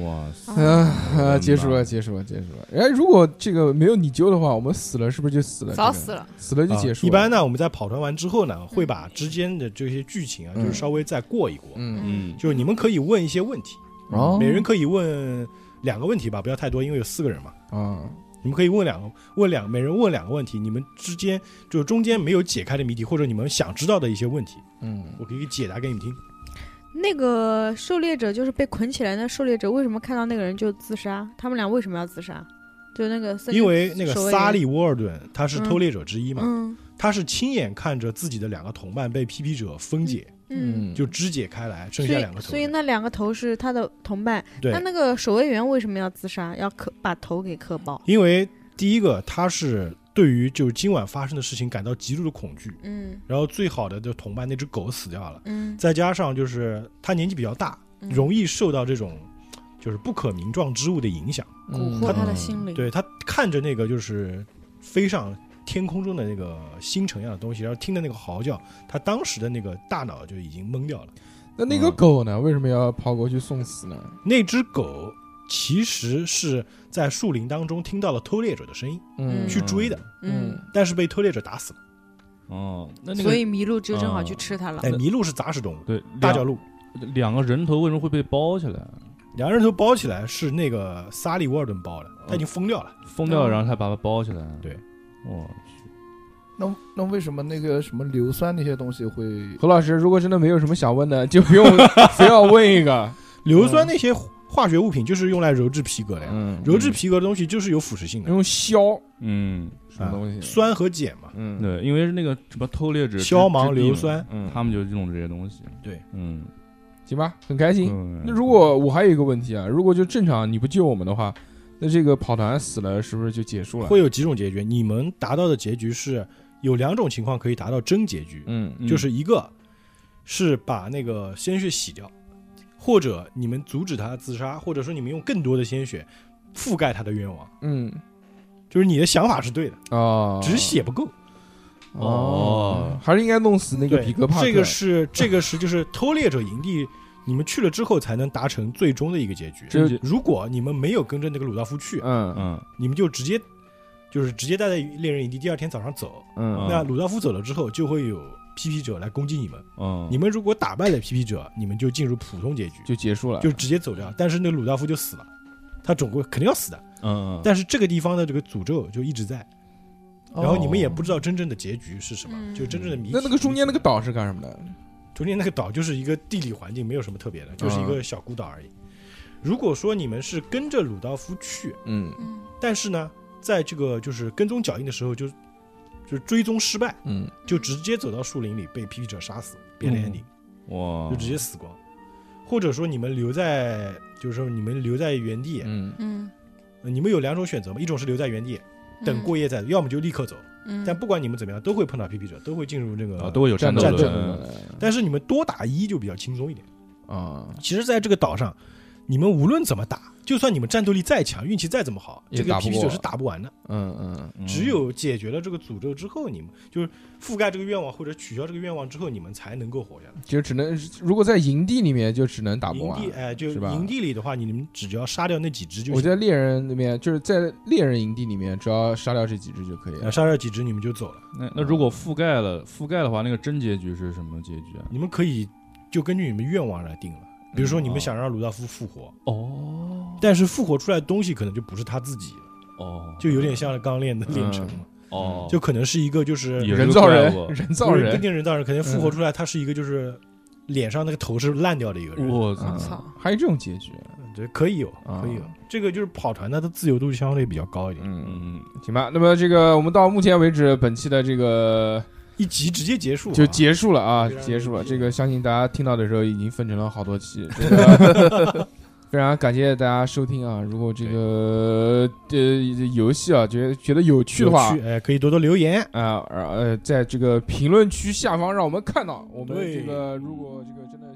D: 哇塞，
B: 啊结束了，结束了，结束了。哎，如果这个没有你救的话，我们死了是不是就死了？
C: 早死了。
B: 死了就结束了。
A: 啊一般呢，我们在跑团完之后呢，会把之间的这些剧情啊，
B: 嗯
A: 就是稍微再过一过。
B: 嗯，
D: 嗯，
A: 就是你们可以问一些问题，
E: 哦
A: 每人可以问两个问题吧，不要太多，因为有四个人嘛。
B: 啊，
A: 你们可以问两个，问两，每人问两个问题。你们之间就中间没有解开的谜题，或者你们想知道的一些问题，
B: 嗯，
A: 我可以解答给你们听。
C: 那个狩猎者就是被捆起来的狩猎者，为什么看到那个人就自杀？他们俩为什么要自杀？就那个
A: 因为那个萨利·沃尔顿他是偷猎者之一嘛，
C: 嗯
A: 他是亲眼看着自己的两个同伴被批批者分解，
C: 嗯，
A: 就肢解开来，剩下两个头
C: 所。以那两个头是他的同伴。
A: 对
C: 那，那个守卫员为什么要自杀？要磕把头给磕爆？
A: 因为第一个他是对于就是今晚发生的事情感到极度的恐惧，
C: 嗯
A: 然后最好的就同伴那只狗死掉了，
C: 嗯，
A: 再加上就是他年纪比较大，
C: 嗯
A: 容易受到这种就是不可名状之物的影响。
C: 蛊惑他的心灵。
A: 对他看着那个就是飞上天空中的那个星辰一样的东西，然后听的那个嚎叫，他当时的那个大脑就已经懵掉了。
B: 那那个
D: 嗯
B: 狗呢？为什么要跑过去送死呢？
A: 那只狗其实是在树林当中听到了偷猎者的声音，
C: 嗯
A: 去追的，
C: 嗯，
A: 但是被偷猎者打死了。
D: 哦，那那个
C: 所以麋鹿就正好
D: 嗯
C: 去吃它了
A: 哎，。麋鹿是杂食动物，
D: 对
A: 大角鹿。
D: 两个人头为什么会被包起来？
A: 两个人头包起来是那个萨利·沃尔顿包的，他已经疯掉了。
D: 疯掉了，
C: 嗯
D: 然后他把它包起来。
A: 对，
D: 哇，
E: 那那为什么那个什么硫酸那些东西会？
B: 何老师，如果真的没有什么想问的，就不用 [laughs] 非要问一个。
A: 硫酸那些化学物品就是用来鞣制皮革的呀，
B: 嗯，
A: 鞣制皮革的东西就是有腐蚀性的，
B: 用硝
D: 嗯，
A: 啊
B: 什么东西？
A: 酸和碱嘛。
B: 嗯，
D: 对，因为是那个什么偷猎者之
A: 硝芒硫酸
B: 嗯
D: 他们就用这些东西。
A: 对，
D: 嗯，
B: 行吧，很开心。
D: 嗯
B: 那如果我还有一个问题啊，如果就正常你不救我们的话，那这个跑团死了是不是就结束了？
A: 会有几种结局，你们达到的结局是有两种情况可以达到真结局，
B: 嗯
D: 嗯
A: 就是一个是把那个鲜血洗掉，或者你们阻止他自杀，或者说你们用更多的鲜血覆盖他的愿望，
B: 嗯
A: 就是你的想法是对的，
B: 哦，
A: 只是血不够。
B: 哦，还是应该弄死那个
A: 对
B: 比格帕克。
A: 这个是这个是就是偷猎者营地，你们去了之后才能达成最终的一个结局。
B: 这
A: 如果你们没有跟着那个鲁道夫去，
B: 嗯
D: 嗯
A: 你们就直接就是直接待在猎人营地，第二天早上走。
B: 嗯
A: 那鲁道夫走了之后，就会有批评者来攻击你们。
D: 嗯，
A: 你们如果打败了批评者，你们就进入普通结局，
B: 就结束了。
A: 就直接走掉。但是那个鲁道夫就死了，他总归肯定要死的。但是这个地方的这个诅咒就一直在，然后你们也不知道真正的结局是什么，
C: 嗯
A: 就真正的谜题。
B: 那那个中间那个岛是干什么的？
A: 中间那个岛就是一个地理环境，没有什么特别的，就是一个小孤岛而已。如果说你们是跟着鲁道夫去，
B: 嗯。
C: 嗯。
A: 但是呢，在这个就是跟踪脚印的时候就就是追踪失败，
B: 嗯。
A: 就直接走到树林里被批评者杀死，别的
B: 嗯。
A: ending、
D: 哇，
A: 就直接死光。或者说你们留在，就是说你们留在原地，
B: 嗯。
C: 嗯，
A: 呃你们有两种选择嘛，一种是留在原地等过夜再走，要么就立刻走。
C: 嗯，
A: 但不管你们怎么样，都会碰到 PP 者，都会进入这个。
D: 啊都会有
B: 战
D: 斗
A: 战斗，但是你们多打一就比较轻松一点。
B: 啊，
A: 其实，在这个岛上，你们无论怎么打，就算你们战斗力再强，运气再怎么好，这个皮皮九是打不完的。
B: 嗯嗯
D: 嗯
A: 只有解决了这个诅咒之后，你们就是覆盖这个愿望或者取消这个愿望之后，你们才能够活下来。
B: 就只能如果在营地里面就只能打不完
A: 营地，。哎，就营地里的话，你们只要杀掉那几只就行。
B: 我在猎人那边，就是在猎人营地里面，只要杀掉这几只就可以了
A: 呃。杀掉几只，你们就走了。
D: 那那如果覆盖了覆盖的话，那个真结局是什么结局啊？
A: 你们可以就根据你们愿望来定了。比如说，你们
D: 哦
A: 想让鲁道夫复活，
D: 哦。
A: 但是复活出来的东西可能就不是他自己，
D: 哦，
A: 就有点像刚练的炼成。嘛，
D: 哦，
A: 就可能是一个就是
B: 人造人
D: 物，
B: 人造人。
A: 人造人，肯定复活出来他是一个就是脸上那个头是烂掉的一个人。
D: 我操。
B: 还有这种结局。
A: 对，可以有，
B: 啊。
A: 可以有。这个就是跑团，它的自由度相对比较高一点，
B: 嗯，
D: 嗯。
B: 行吧。那么这个我们到目前为止，本期的这个
A: 一集直接结束啊，
B: 就结束了啊结束了。这个相信大家听到的时候已经分成了好多期。[laughs] 这个非常感谢大家收听啊！如果这个呃游戏啊觉得觉得有趣的话
A: 哎，可以多多留言。
B: 啊呃呃，在这个评论区下方让我们看到。我们这个如果这个真的。